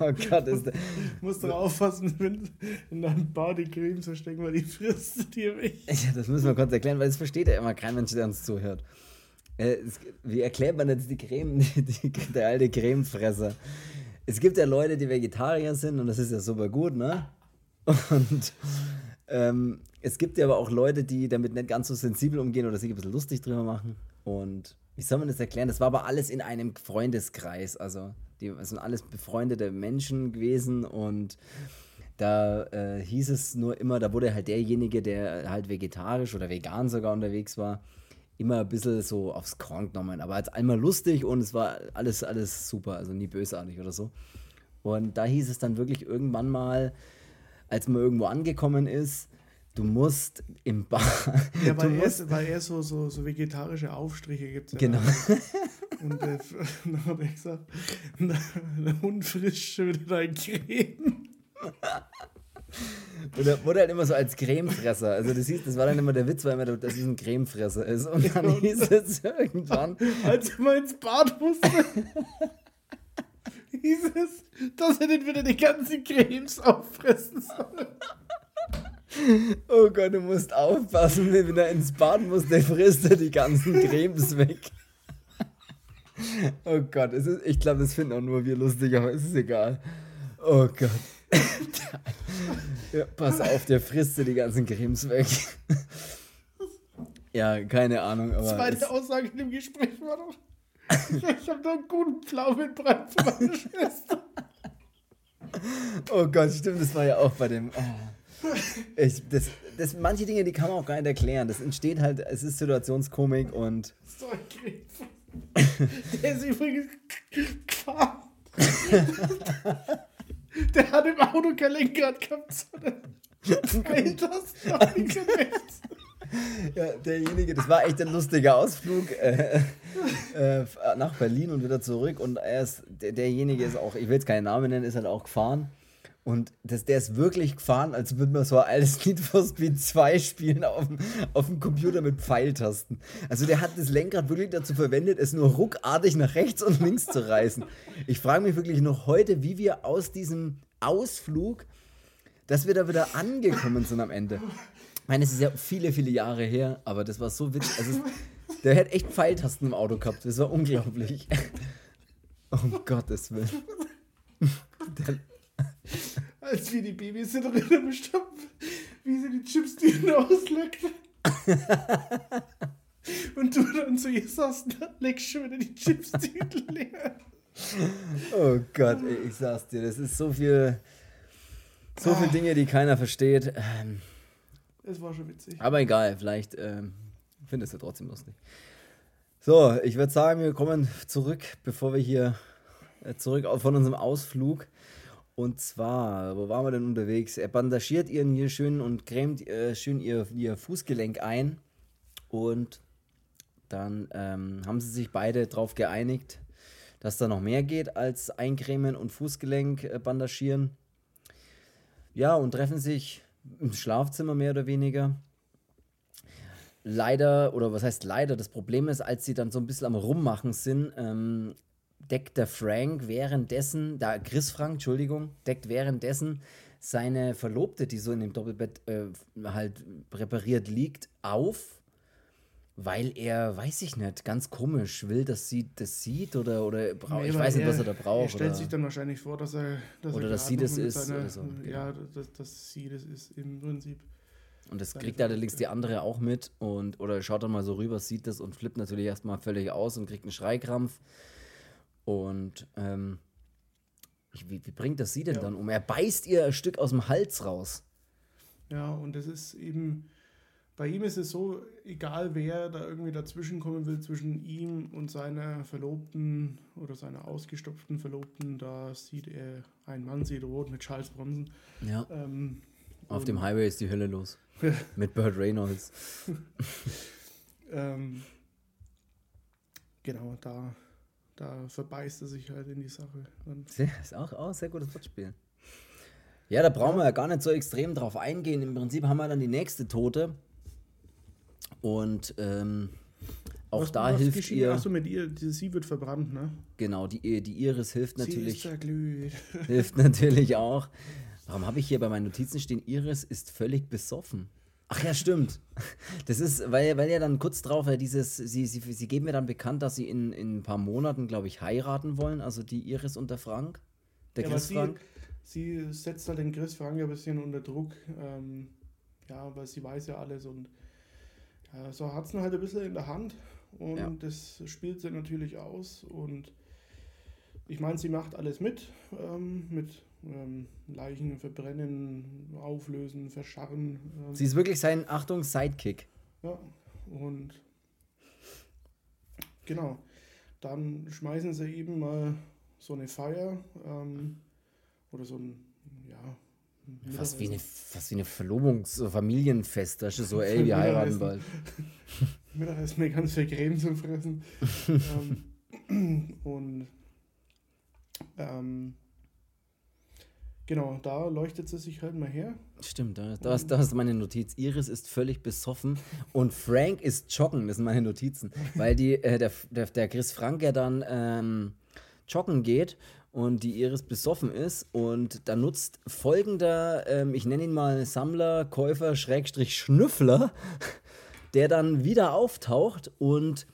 Oh Gott, ist der, musst du aufpassen, wenn in deinem Bauch die Creme verstecken, weil die frisst dir weg. Ja, das müssen wir kurz erklären, weil das versteht ja immer kein Mensch, der uns zuhört. Äh, es, wie erklärt man jetzt die Creme, die, die, der alte Cremefresser? Es gibt ja Leute, die Vegetarier sind und das ist ja super gut, ne? Und ähm, es gibt ja aber auch Leute, die damit nicht ganz so sensibel umgehen oder sich ein bisschen lustig drüber machen. Und wie soll man das erklären? Das war aber alles in einem Freundeskreis. Also, die das sind alles befreundete Menschen gewesen und da äh, hieß es nur immer, da wurde halt derjenige, der halt vegetarisch oder vegan sogar unterwegs war, immer ein bisschen so aufs Korn genommen. Aber als einmal lustig und es war alles, alles super, also nie bösartig oder so. Und da hieß es dann wirklich irgendwann mal, als man irgendwo angekommen ist, du musst im Bar. Ja, weil er, musst, weil er so, so, so vegetarische Aufstriche gibt. Ja Genau. Und äh, dann hat er gesagt, "Na, der Hund frisst schon wieder dein Creme. Und er wurde halt immer so als Cremefresser. Also das hieß, das war dann immer der Witz, weil immer, dass es ein Cremefresser ist. Und dann hieß es irgendwann, Als er mal ins Bad musste, hieß es, dass er nicht wieder die ganzen Cremes auffressen soll. oh Gott, du musst aufpassen, wenn er ins Bad muss, der frisst er die ganzen Cremes weg. Oh Gott, es ist, ich glaube, das finden auch nur wir lustig, aber es ist egal. Oh Gott. ja, pass auf, der frisst dir die ganzen Cremes weg. ja, keine Ahnung. Aber Zweite Aussage in dem Gespräch war doch, ich habe doch einen guten Pflaumenbrei für meine Schwester. Oh Gott, stimmt, das war ja auch bei dem. Oh. Ich, das, das, manche Dinge, die kann man auch gar nicht erklären. Das entsteht halt, es ist Situationskomik und. So ein Krebs. Der ist übrigens gefahren. Der hat im Auto kein Lenkrad gehabt, sondern Tasten nach links und rechts. Ja, derjenige, das war echt ein lustiger Ausflug äh, äh, nach Berlin und wieder zurück. Und er ist, der, derjenige ist auch, ich will jetzt keinen Namen nennen, ist halt auch gefahren. Und das, der ist wirklich gefahren, als würde man so ein altes Need for Speed 2 spielen auf dem, auf dem Computer mit Pfeiltasten. Also der hat das Lenkrad wirklich dazu verwendet, es nur ruckartig nach rechts und links zu reißen. Ich frage mich wirklich noch heute, wie wir aus diesem Ausflug, dass wir da wieder angekommen sind am Ende. Ich meine, es ist ja viele, viele Jahre her, aber das war so witzig. Also, der hätte echt Pfeiltasten im Auto gehabt. Das war unglaublich. Um Gottes Willen. Der, Als wir die Babysitterin bestimmt, wie sie die Chipstüten ausleckt. Und du dann zu ihr sagst, leckst schon wieder die Chipstüten leer. oh Gott, ey, ich sag's dir, das ist so viel, so viele Dinge, die keiner versteht. Ähm, Es war schon witzig. aber egal, vielleicht ähm, findest du trotzdem lustig. So, ich würde sagen, wir kommen zurück, bevor wir hier äh, zurück von unserem Ausflug. Und zwar, wo waren wir denn unterwegs? Er bandagiert ihren hier schön und cremt äh, schön ihr, ihr Fußgelenk ein. Und dann ähm, haben sie sich beide darauf geeinigt, dass da noch mehr geht als eincremen und Fußgelenk äh, bandagieren. Ja, und treffen sich im Schlafzimmer mehr oder weniger. Leider, oder was heißt leider, das Problem ist, als sie dann so ein bisschen am Rummachen sind, ähm, deckt der Frank währenddessen, da Chris Frank, Entschuldigung, deckt währenddessen seine Verlobte, die so in dem Doppelbett äh, halt präpariert liegt, auf, weil er, weiß ich nicht, ganz komisch will, dass sie das sieht oder, oder braucht, Nee, ich weiß nicht, er- was er da braucht. Er stellt oder- sich dann wahrscheinlich vor, dass er. Dass Oder er dass sie das ist Seiner, so, Ja, dass, dass sie das ist im Prinzip. Und das kriegt allerdings die andere auch mit und oder schaut dann mal so rüber, sieht das und flippt natürlich erstmal völlig aus und kriegt einen Schreikrampf. Und ähm, wie, wie bringt das sie denn Ja. dann um? Er beißt ihr ein Stück aus dem Hals raus. Ja, und das ist eben. Bei ihm ist es so, egal wer da irgendwie dazwischen kommen will, zwischen ihm und seiner Verlobten oder seiner ausgestopften Verlobten, da sieht er, ein Mann sieht rot mit Charles Bronson. Ja. Ähm, Auf dem Highway ist die Hölle los. Mit Burt Reynolds. Ähm, genau, da, da verbeißt er sich halt in die Sache. Und ist auch, auch ein sehr gutes Wortspiel. Ja, da brauchen wir ja gar nicht so extrem drauf eingehen. Im Prinzip haben wir dann die nächste Tote. Und ähm, auch was- da was hilft geschieht? ihr. Ach so, mit ihr, sie wird verbrannt, ne? Genau, die, die Iris hilft natürlich. Sie ist zerglüht. Hilft natürlich auch. Warum habe ich hier bei meinen Notizen stehen, Iris ist völlig besoffen? Ach ja, stimmt. Das ist, weil, weil ja dann kurz drauf ja dieses, sie, sie, sie geben mir dann bekannt, dass sie in, in ein paar Monaten, glaube ich, heiraten wollen, also die Iris und der Frank. Der Ja, Chris sie, Frank. sie setzt halt den Chris Frank ein bisschen unter Druck. Ähm, ja, weil sie weiß ja alles und so hat es halt ein bisschen in der Hand und Ja. das spielt sie natürlich aus und ich meine, sie macht alles mit, ähm, mit ähm, Leichen verbrennen, auflösen, verscharren. Ähm, Sie ist wirklich sein, Achtung, Sidekick. Ja, und genau, dann schmeißen sie eben mal so eine Feier ähm, oder so ein, ja, Fast wie, eine, fast wie eine Verlobungs-, Familienfest. Da ist so, ey, wir heiraten bald. Mittagessen mir ganz viel Creme zu fressen. ähm, und ähm, genau, da leuchtet sie sich halt mal her. Stimmt, da, da, ist, da ist meine Notiz. Iris ist völlig besoffen und Frank ist joggen. Das sind meine Notizen. Weil die, äh, der, der, der Chris Frank ja dann ähm, joggen geht und die Iris besoffen ist und da nutzt folgender, ähm, ich nenne ihn mal Sammler, Käufer, Schrägstrich, Schnüffler, der dann wieder auftaucht und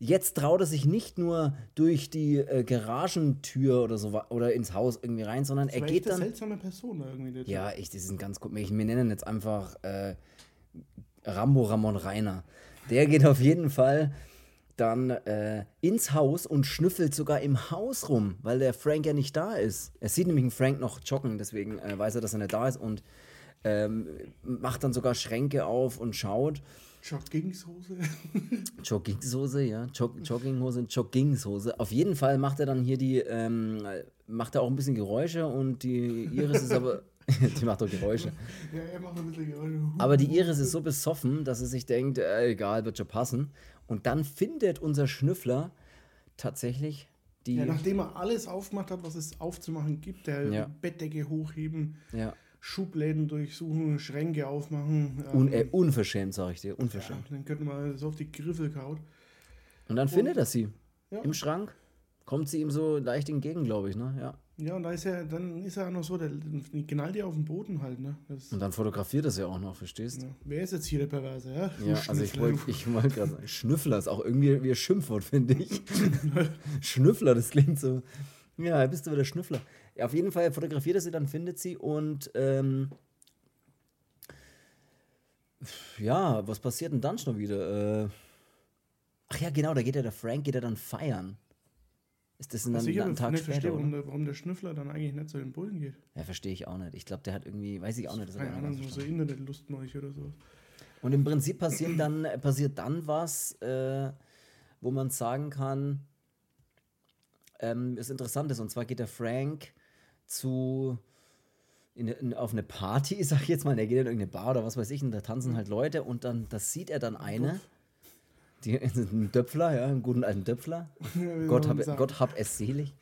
Jetzt traut er sich nicht nur durch die äh, Garagentür oder so oder ins Haus irgendwie rein, sondern Das er geht dann. seltsame Person irgendwie. Ja, ich, das ist ein ganz komisch. Wir nennen jetzt einfach äh, Rambo Ramon Reiner. Der geht auf jeden Fall dann äh, ins Haus und schnüffelt sogar im Haus rum, weil der Frank ja nicht da ist. Er sieht nämlich einen Frank noch joggen, deswegen äh, weiß er, dass er nicht da ist und ähm, macht dann sogar Schränke auf und schaut. Joggingshose. Jogginghose, ja. Jog Jogginghose und Joggingshose. Auf jeden Fall macht er dann hier die, ähm, macht er auch ein bisschen Geräusche und die Iris ist aber, die macht doch Geräusche. ja, er macht ein bisschen Geräusche. Aber die Iris ist so besoffen, dass sie sich denkt, äh, egal, wird schon passen. Und dann findet unser Schnüffler tatsächlich die. Ja, nachdem er alles aufgemacht hat, was es aufzumachen gibt, der Ja. Bettdecke hochheben, ja. Schubläden durchsuchen, Schränke aufmachen. ähm, Un äh, unverschämt, sag ich dir, ja, unverschämt. dann könnte man so auf die Griffel kaut. Und dann findet er sie Ja. im Schrank. Kommt sie ihm so leicht entgegen, glaube ich, ne? Ja. Ja, und da ist er, dann ist er auch noch so, der, knallt ja auf den Boden halt, ne? Das, Und dann fotografiert er sie auch noch, verstehst? ja. Wer ist jetzt hier der Perverse, ja? Du Ja, also ich wollte ich wollt gerade sagen, Schnüffler ist auch irgendwie wie ein Schimpfwort, finde ich. Schnüffler, das klingt so. Ja, bist du wieder Schnüffler. Ja, auf jeden Fall fotografiert er sie, dann findet sie und ähm, ja, was passiert denn dann schon wieder? Äh, ach ja, genau, da geht ja der Frank, geht er dann feiern. Ist das dann Was ich einen aber Tag nicht später, verstehe, warum der, warum der Schnüffler dann eigentlich nicht zu den Bullen geht. Ja, verstehe ich auch nicht. Ich glaube, der hat irgendwie, weiß ich auch nicht. Das ich Keine Ahnung, so verstanden. Internetlustmolch oder so. Und im Prinzip passieren dann, passiert dann was, äh, wo man sagen kann, ähm, ist interessant ist. Und zwar geht der Frank zu in, in, auf eine Party, sag ich jetzt mal, der geht in irgendeine Bar oder was weiß ich, und da tanzen halt Leute und dann, das sieht er dann eine, die, einen Döpfler, ja, einen guten alten Döpfler. Gott hab, Gott hab es selig.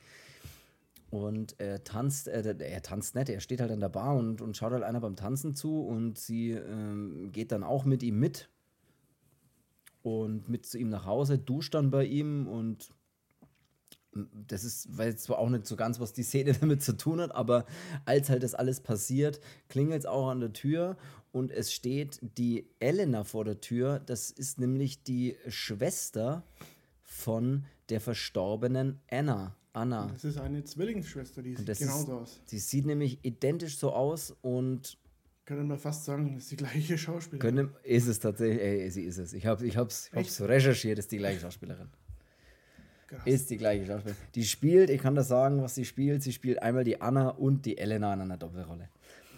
Und er tanzt, äh, er tanzt nicht, er steht halt an der Bar und, und schaut halt einer beim Tanzen zu und sie ähm, geht dann auch mit ihm mit und mit zu ihm nach Hause, duscht dann bei ihm und das ist, weil zwar auch nicht so ganz, was die Szene damit zu tun hat, aber als halt das alles passiert, klingelt es auch an der Tür und es steht die Elena vor der Tür. Das ist nämlich die Schwester von der verstorbenen Anna. Anna. Das ist eine Zwillingsschwester, die sieht genauso ist, aus. Sie sieht nämlich identisch so aus und Können wir fast sagen, das ist die gleiche Schauspielerin. können, ist es tatsächlich, ey, sie ist es. Ich habe ich hab's, ich hab's recherchiert, ist die gleiche Schauspielerin. Krass. Ist die gleiche Schauspielerin. Die spielt, ich kann das sagen, was sie spielt. Sie spielt einmal die Anna und die Elena in einer Doppelrolle.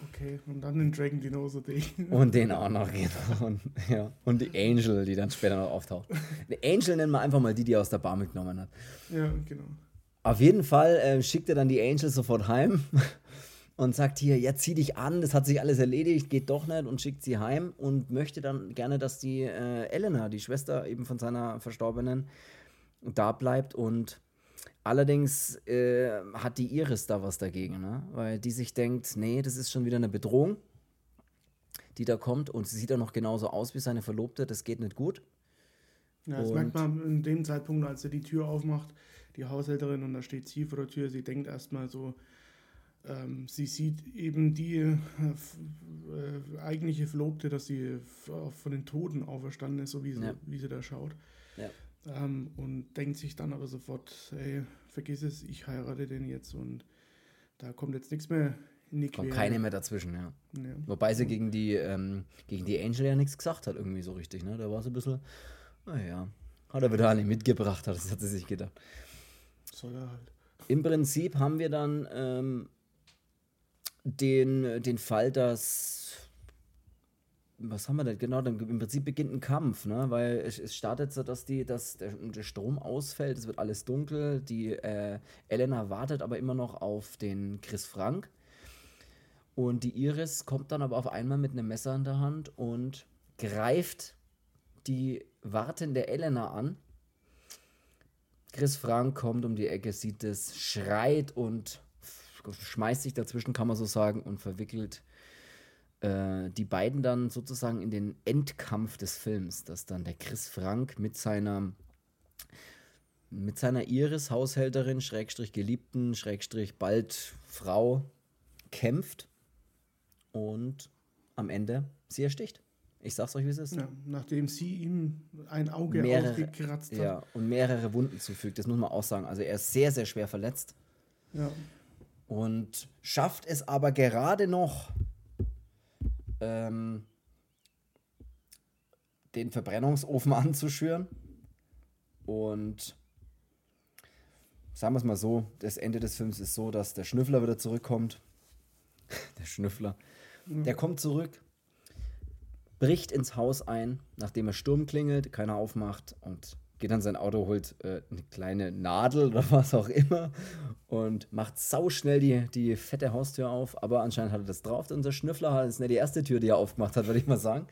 Okay, und dann den Dragon Dinosaur Day. Und den auch noch, genau. Und, ja. und die Angel, die dann später noch auftaucht. Die Angel nennen wir einfach mal die, die er aus der Bar mitgenommen hat. ja, genau. Auf jeden Fall äh, schickt er dann die Angel sofort heim und sagt hier, ja, zieh dich an, das hat sich alles erledigt, geht doch nicht und schickt sie heim und möchte dann gerne, dass die äh, Elena, die Schwester eben von seiner Verstorbenen, da bleibt und allerdings äh, hat die Iris da was dagegen, ne? weil die sich denkt, nee, das ist schon wieder eine Bedrohung, die da kommt und sie sieht auch noch genauso aus wie seine Verlobte, das geht nicht gut. Ja, das Und- merkt man in dem Zeitpunkt, als er die Tür aufmacht, die Haushälterin, und da steht sie vor der Tür. Sie denkt erstmal so, ähm, sie sieht eben die äh, äh, eigentliche Verlobte, dass sie von den Toten auferstanden ist, so wie sie, Ja. wie sie da schaut. Ja. Ähm, und denkt sich dann aber sofort, ey, vergiss es, ich heirate den jetzt und da kommt jetzt nichts mehr in die Kommt keine mehr dazwischen, ja. Ja. Wobei sie gegen die, ähm, gegen die Angel ja nichts gesagt hat, irgendwie so richtig, ne? Da war sie ein bisschen, naja, hat er wieder alle mitgebracht, hat, das hat sie sich gedacht. Soll er halt. Im Prinzip haben wir dann ähm, den, den Fall, dass. Was haben wir denn? Genau, dann im Prinzip beginnt ein Kampf, ne? Weil es, es startet so, dass, die, dass der, der Strom ausfällt, es wird alles dunkel, die äh, Elena wartet aber immer noch auf den Chris Frank. Und die Iris kommt dann aber auf einmal mit einem Messer in der Hand und greift die wartende Elena an. Chris Frank kommt um die Ecke, sieht es, schreit und schmeißt sich dazwischen, kann man so sagen, und verwickelt äh, die beiden dann sozusagen in den Endkampf des Films, dass dann der Chris Frank mit seiner mit seiner Iris, Haushälterin, Schrägstrich Geliebten, Schrägstrich bald Frau kämpft und am Ende sie ersticht. Ich sag's euch, wie es ist. Ja, nachdem sie ihm ein Auge mehrere, ausgekratzt hat. Ja, und mehrere Wunden zufügt. Das muss man auch sagen. Also er ist sehr, sehr schwer verletzt. Ja. Und schafft es aber gerade noch, ähm, den Verbrennungsofen anzuschüren. Und sagen wir es mal so, das Ende des Films ist so, dass der Schnüffler wieder zurückkommt. der Schnüffler. Der kommt zurück, bricht ins Haus ein, nachdem er Sturm klingelt, keiner aufmacht und geht dann sein Auto, holt äh, eine kleine Nadel oder was auch immer und macht sauschnell die, die fette Haustür auf. Aber anscheinend hat er das drauf. Unser Schnüffler ist nicht die erste Tür, die er aufgemacht hat, würde ich mal sagen.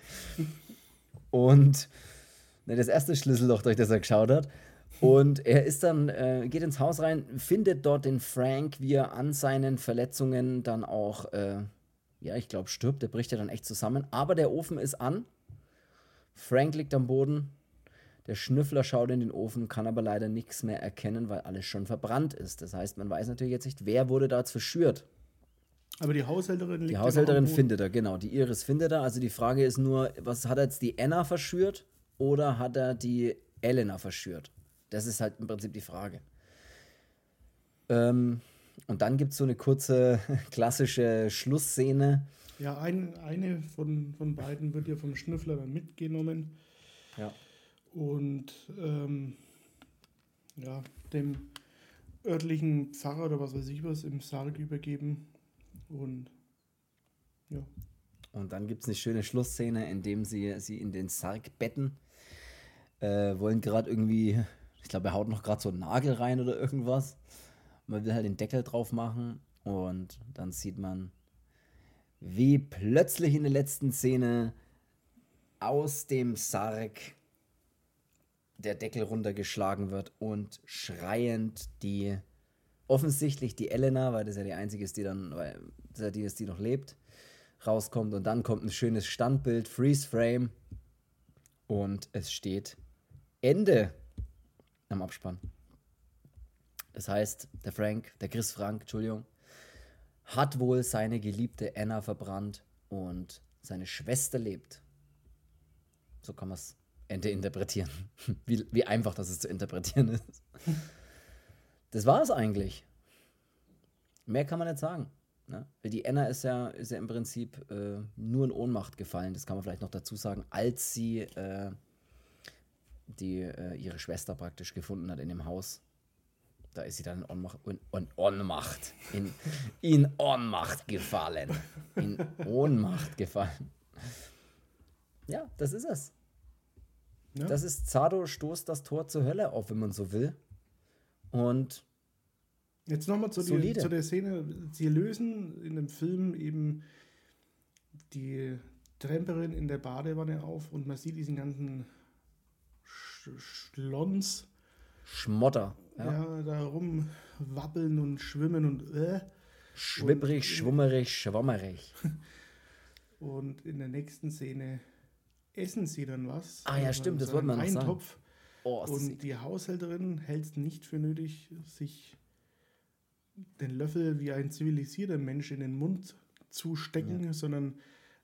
Und ne, das erste Schlüsselloch, durch das er geschaut hat. Und er ist dann, äh, geht ins Haus rein, findet dort den Frank, wie er an seinen Verletzungen dann auch, äh, ja, ich glaube, stirbt. Der bricht ja dann echt zusammen. Aber der Ofen ist an. Frank liegt am Boden. Der Schnüffler schaut in den Ofen, kann aber leider nichts mehr erkennen, weil alles schon verbrannt ist. Das heißt, man weiß natürlich jetzt nicht, wer wurde da verschürt. Aber die Haushälterin liegt Die Haushälterin findet er, genau. Die Iris findet er. Also die Frage ist nur, was hat er jetzt die Anna verschürt oder hat er die Elena verschürt? Das ist halt im Prinzip die Frage. Ähm, und dann gibt es so eine kurze, klassische Schlussszene. Ja, ein, eine von, von beiden wird ja vom Schnüffler dann mitgenommen. Ja. Und ähm, ja, dem örtlichen Pfarrer oder was weiß ich was im Sarg übergeben. Und ja. Und dann gibt es eine schöne Schlussszene, in dem sie sie in den Sarg betten. Äh, wollen gerade irgendwie, ich glaube, er haut noch gerade so einen Nagel rein oder irgendwas. Man will halt den Deckel drauf machen und dann sieht man, wie plötzlich in der letzten Szene aus dem Sarg der Deckel runtergeschlagen wird und schreiend die, offensichtlich die Elena, weil das ja die einzige ist, die dann, weil das ja die ist, die noch lebt, rauskommt und dann kommt ein schönes Standbild, Freeze Frame und es steht Ende am Abspann. Das heißt, der Frank, der Chris Frank, Entschuldigung, hat wohl seine geliebte Anna verbrannt und seine Schwester lebt. So kann man es Ende interpretieren. Wie, wie einfach das zu interpretieren ist. Das war es eigentlich. Mehr kann man nicht sagen. Ne? Die Anna ist ja, ist ja im Prinzip äh, nur in Ohnmacht gefallen, das kann man vielleicht noch dazu sagen, als sie äh, die, äh, ihre Schwester praktisch gefunden hat in dem Haus. Da ist sie dann in Ohnmacht, in, in Ohnmacht, in, in Ohnmacht gefallen. In Ohnmacht gefallen. Ja, das ist es. Ja. Das ist Zado stoßt das Tor zur Hölle auf, wenn man so will. Und Jetzt nochmal zu, die- zu der Szene. Sie lösen in dem Film eben die Tramperin in der Badewanne auf und man sieht diesen ganzen Sch Schlons Schmotter. ja. Ja. da rumwabbeln und schwimmen und äh. Schwibberig, schwummerig, schwommerig. Und in der nächsten Szene essen sie dann was. Ah ja, Also stimmt, das so wollten wir einen noch sagen. Oh, Und die Haushälterin hält es nicht für nötig, sich den Löffel wie ein zivilisierter Mensch in den Mund zu stecken, sondern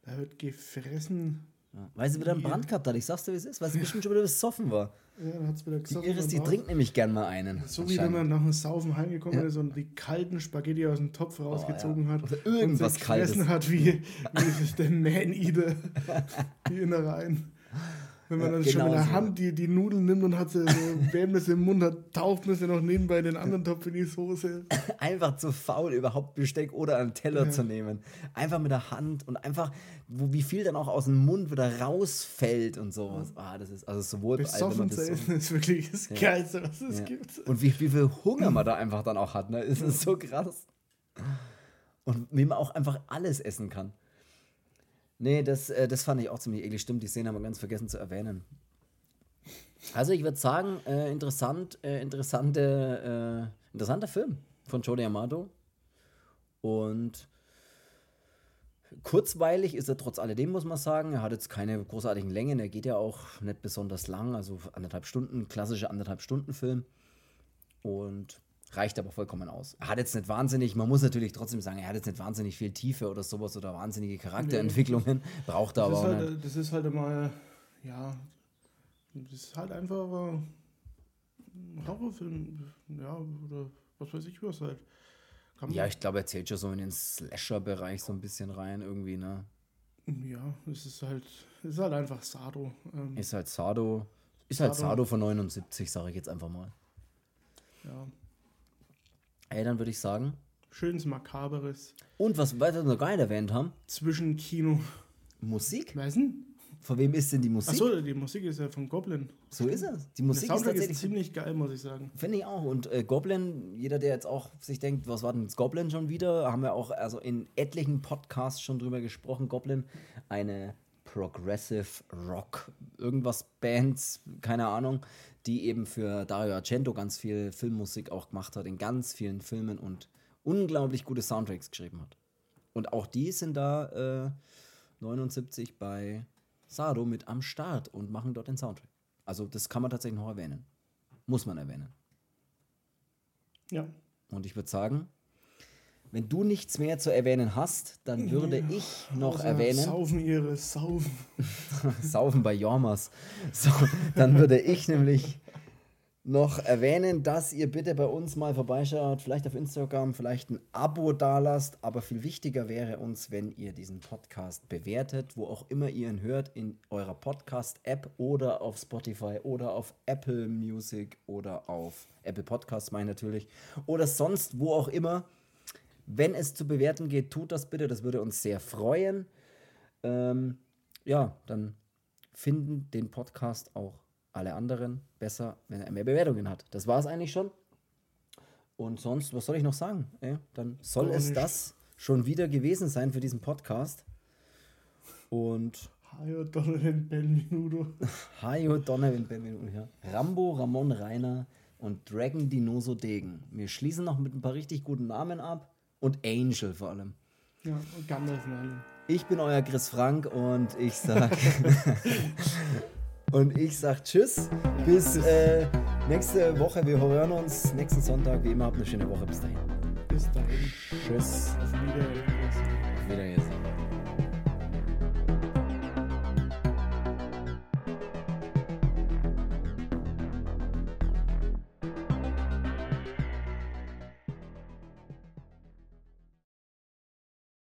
da wird gefressen. Ja. Weil sie wieder einen Brand gehabt hat. Ich sag's dir, wie es ist, weil sie bestimmt schon wieder besoffen war. Ja, dann hat es wieder Die gesoffen. Iris, und die trinkt nämlich gern mal einen. So wie wenn man nach dem Saufen heimgekommen Ja. ist und die kalten Spaghetti aus dem Topf rausgezogen hat. Oder irgendwas und sie gefressen Kaltes. hat wie, wie der Man-Eater, die Innereien. Wenn man dann schon genau mit der so. Hand die, die Nudeln nimmt und hat sie so, es im Mund hat, taucht man sie noch nebenbei den anderen Topf in die Soße. Einfach zu faul, überhaupt Besteck oder einen Teller Ja. zu nehmen. Einfach mit der Hand und einfach, wo, wie viel dann auch aus dem Mund wieder rausfällt und sowas. Ah, das ist also sowohl bei Besoffen zu essen ist wirklich das Ja. Geilste, was es Ja. gibt. Und wie, wie viel Hunger man da einfach dann auch hat, ne? Es ist so krass. Und wie man auch einfach alles essen kann. Nee, das, äh, das fand ich auch ziemlich eklig. Stimmt, die Szene haben wir ganz vergessen zu erwähnen. Also ich würde sagen, äh, interessant, äh, interessante, äh, interessanter Film von Jody Amato. Und kurzweilig ist er trotz alledem, muss man sagen. Er hat jetzt keine großartigen Längen. Er geht ja auch nicht besonders lang, also anderthalb Stunden, klassischer anderthalb Stunden Film. Und Reicht aber vollkommen aus. Er hat jetzt nicht wahnsinnig, man muss natürlich trotzdem sagen, er hat jetzt nicht wahnsinnig viel Tiefe oder sowas oder wahnsinnige Charakterentwicklungen. Braucht er Das aber auch halt, nicht. das ist halt mal, ja, das ist halt einfach äh, ein Horrorfilm, ja, oder was weiß ich was halt. Kann Ja, ich glaube, er zählt schon so in den Slasher-Bereich so ein bisschen rein irgendwie, ne? ja, es ist halt, es ist halt einfach Sado. Ähm, Ist halt Sado. Ist halt Sado. Sado von 79, sage ich jetzt einfach mal. ja, Ey, dann würde ich sagen. schönes Makaberes Und was wir noch gar nicht erwähnt haben, zwischen Kino. Musik. Weißt du? Von wem ist denn die Musik? Achso, die Musik ist ja von Goblin. So ist es. Die Der Musik ist Soundtrack ist, tatsächlich ziemlich geil, muss ich sagen. Finde ich auch. Und äh, Goblin, jeder, der jetzt auch sich denkt, was war denn jetzt Goblin schon wieder, haben wir auch also in etlichen Podcasts schon drüber gesprochen. Goblin, eine Progressive Rock, irgendwas Bands, keine Ahnung, die eben für Dario Argento ganz viel Filmmusik auch gemacht hat, in ganz vielen Filmen und unglaublich gute Soundtracks geschrieben hat. Und auch die sind da äh, 79 bei Sado mit am Start und machen dort den Soundtrack. Also das kann man tatsächlich noch erwähnen. Muss man erwähnen. Ja. Und ich würde sagen, wenn du nichts mehr zu erwähnen hast, dann würde ich noch Außer erwähnen, Saufen ihre Saufen. Saufen bei Jormas. So, dann würde ich nämlich noch erwähnen, dass ihr bitte bei uns mal vorbeischaut, vielleicht auf Instagram, vielleicht ein Abo dalasst, aber viel wichtiger wäre uns, wenn ihr diesen Podcast bewertet, wo auch immer ihr ihn hört, in eurer Podcast-App oder auf Spotify oder auf Apple Music oder auf Apple Podcasts, meine ich natürlich, oder sonst wo auch immer. Wenn es zu bewerten geht, tut das bitte, das würde uns sehr freuen. Ähm, ja, dann finden den Podcast auch alle anderen besser, wenn er mehr Bewertungen hat. Das war es eigentlich schon. Und sonst, was soll ich noch sagen? Ey, dann soll Gar es nicht. das schon wieder gewesen sein für diesen Podcast. Und Hajo Donovan Benvenuto. Hajo Donovan Benvenuto, ja. Rambo, Ramon Reiner und Dragon Dinoso Degen. Wir schließen noch mit ein paar richtig guten Namen ab. Und Angel vor allem. Ja, und Gandalf Merlin. Ich bin euer Chris Frank und ich sag und ich sag Tschüss bis äh, nächste Woche. Wir hören uns nächsten Sonntag. Wie immer habt eine schöne Woche. Bis dahin. Bis dahin. Tschüss. Auf Wiedersehen. Auf Wiedersehen.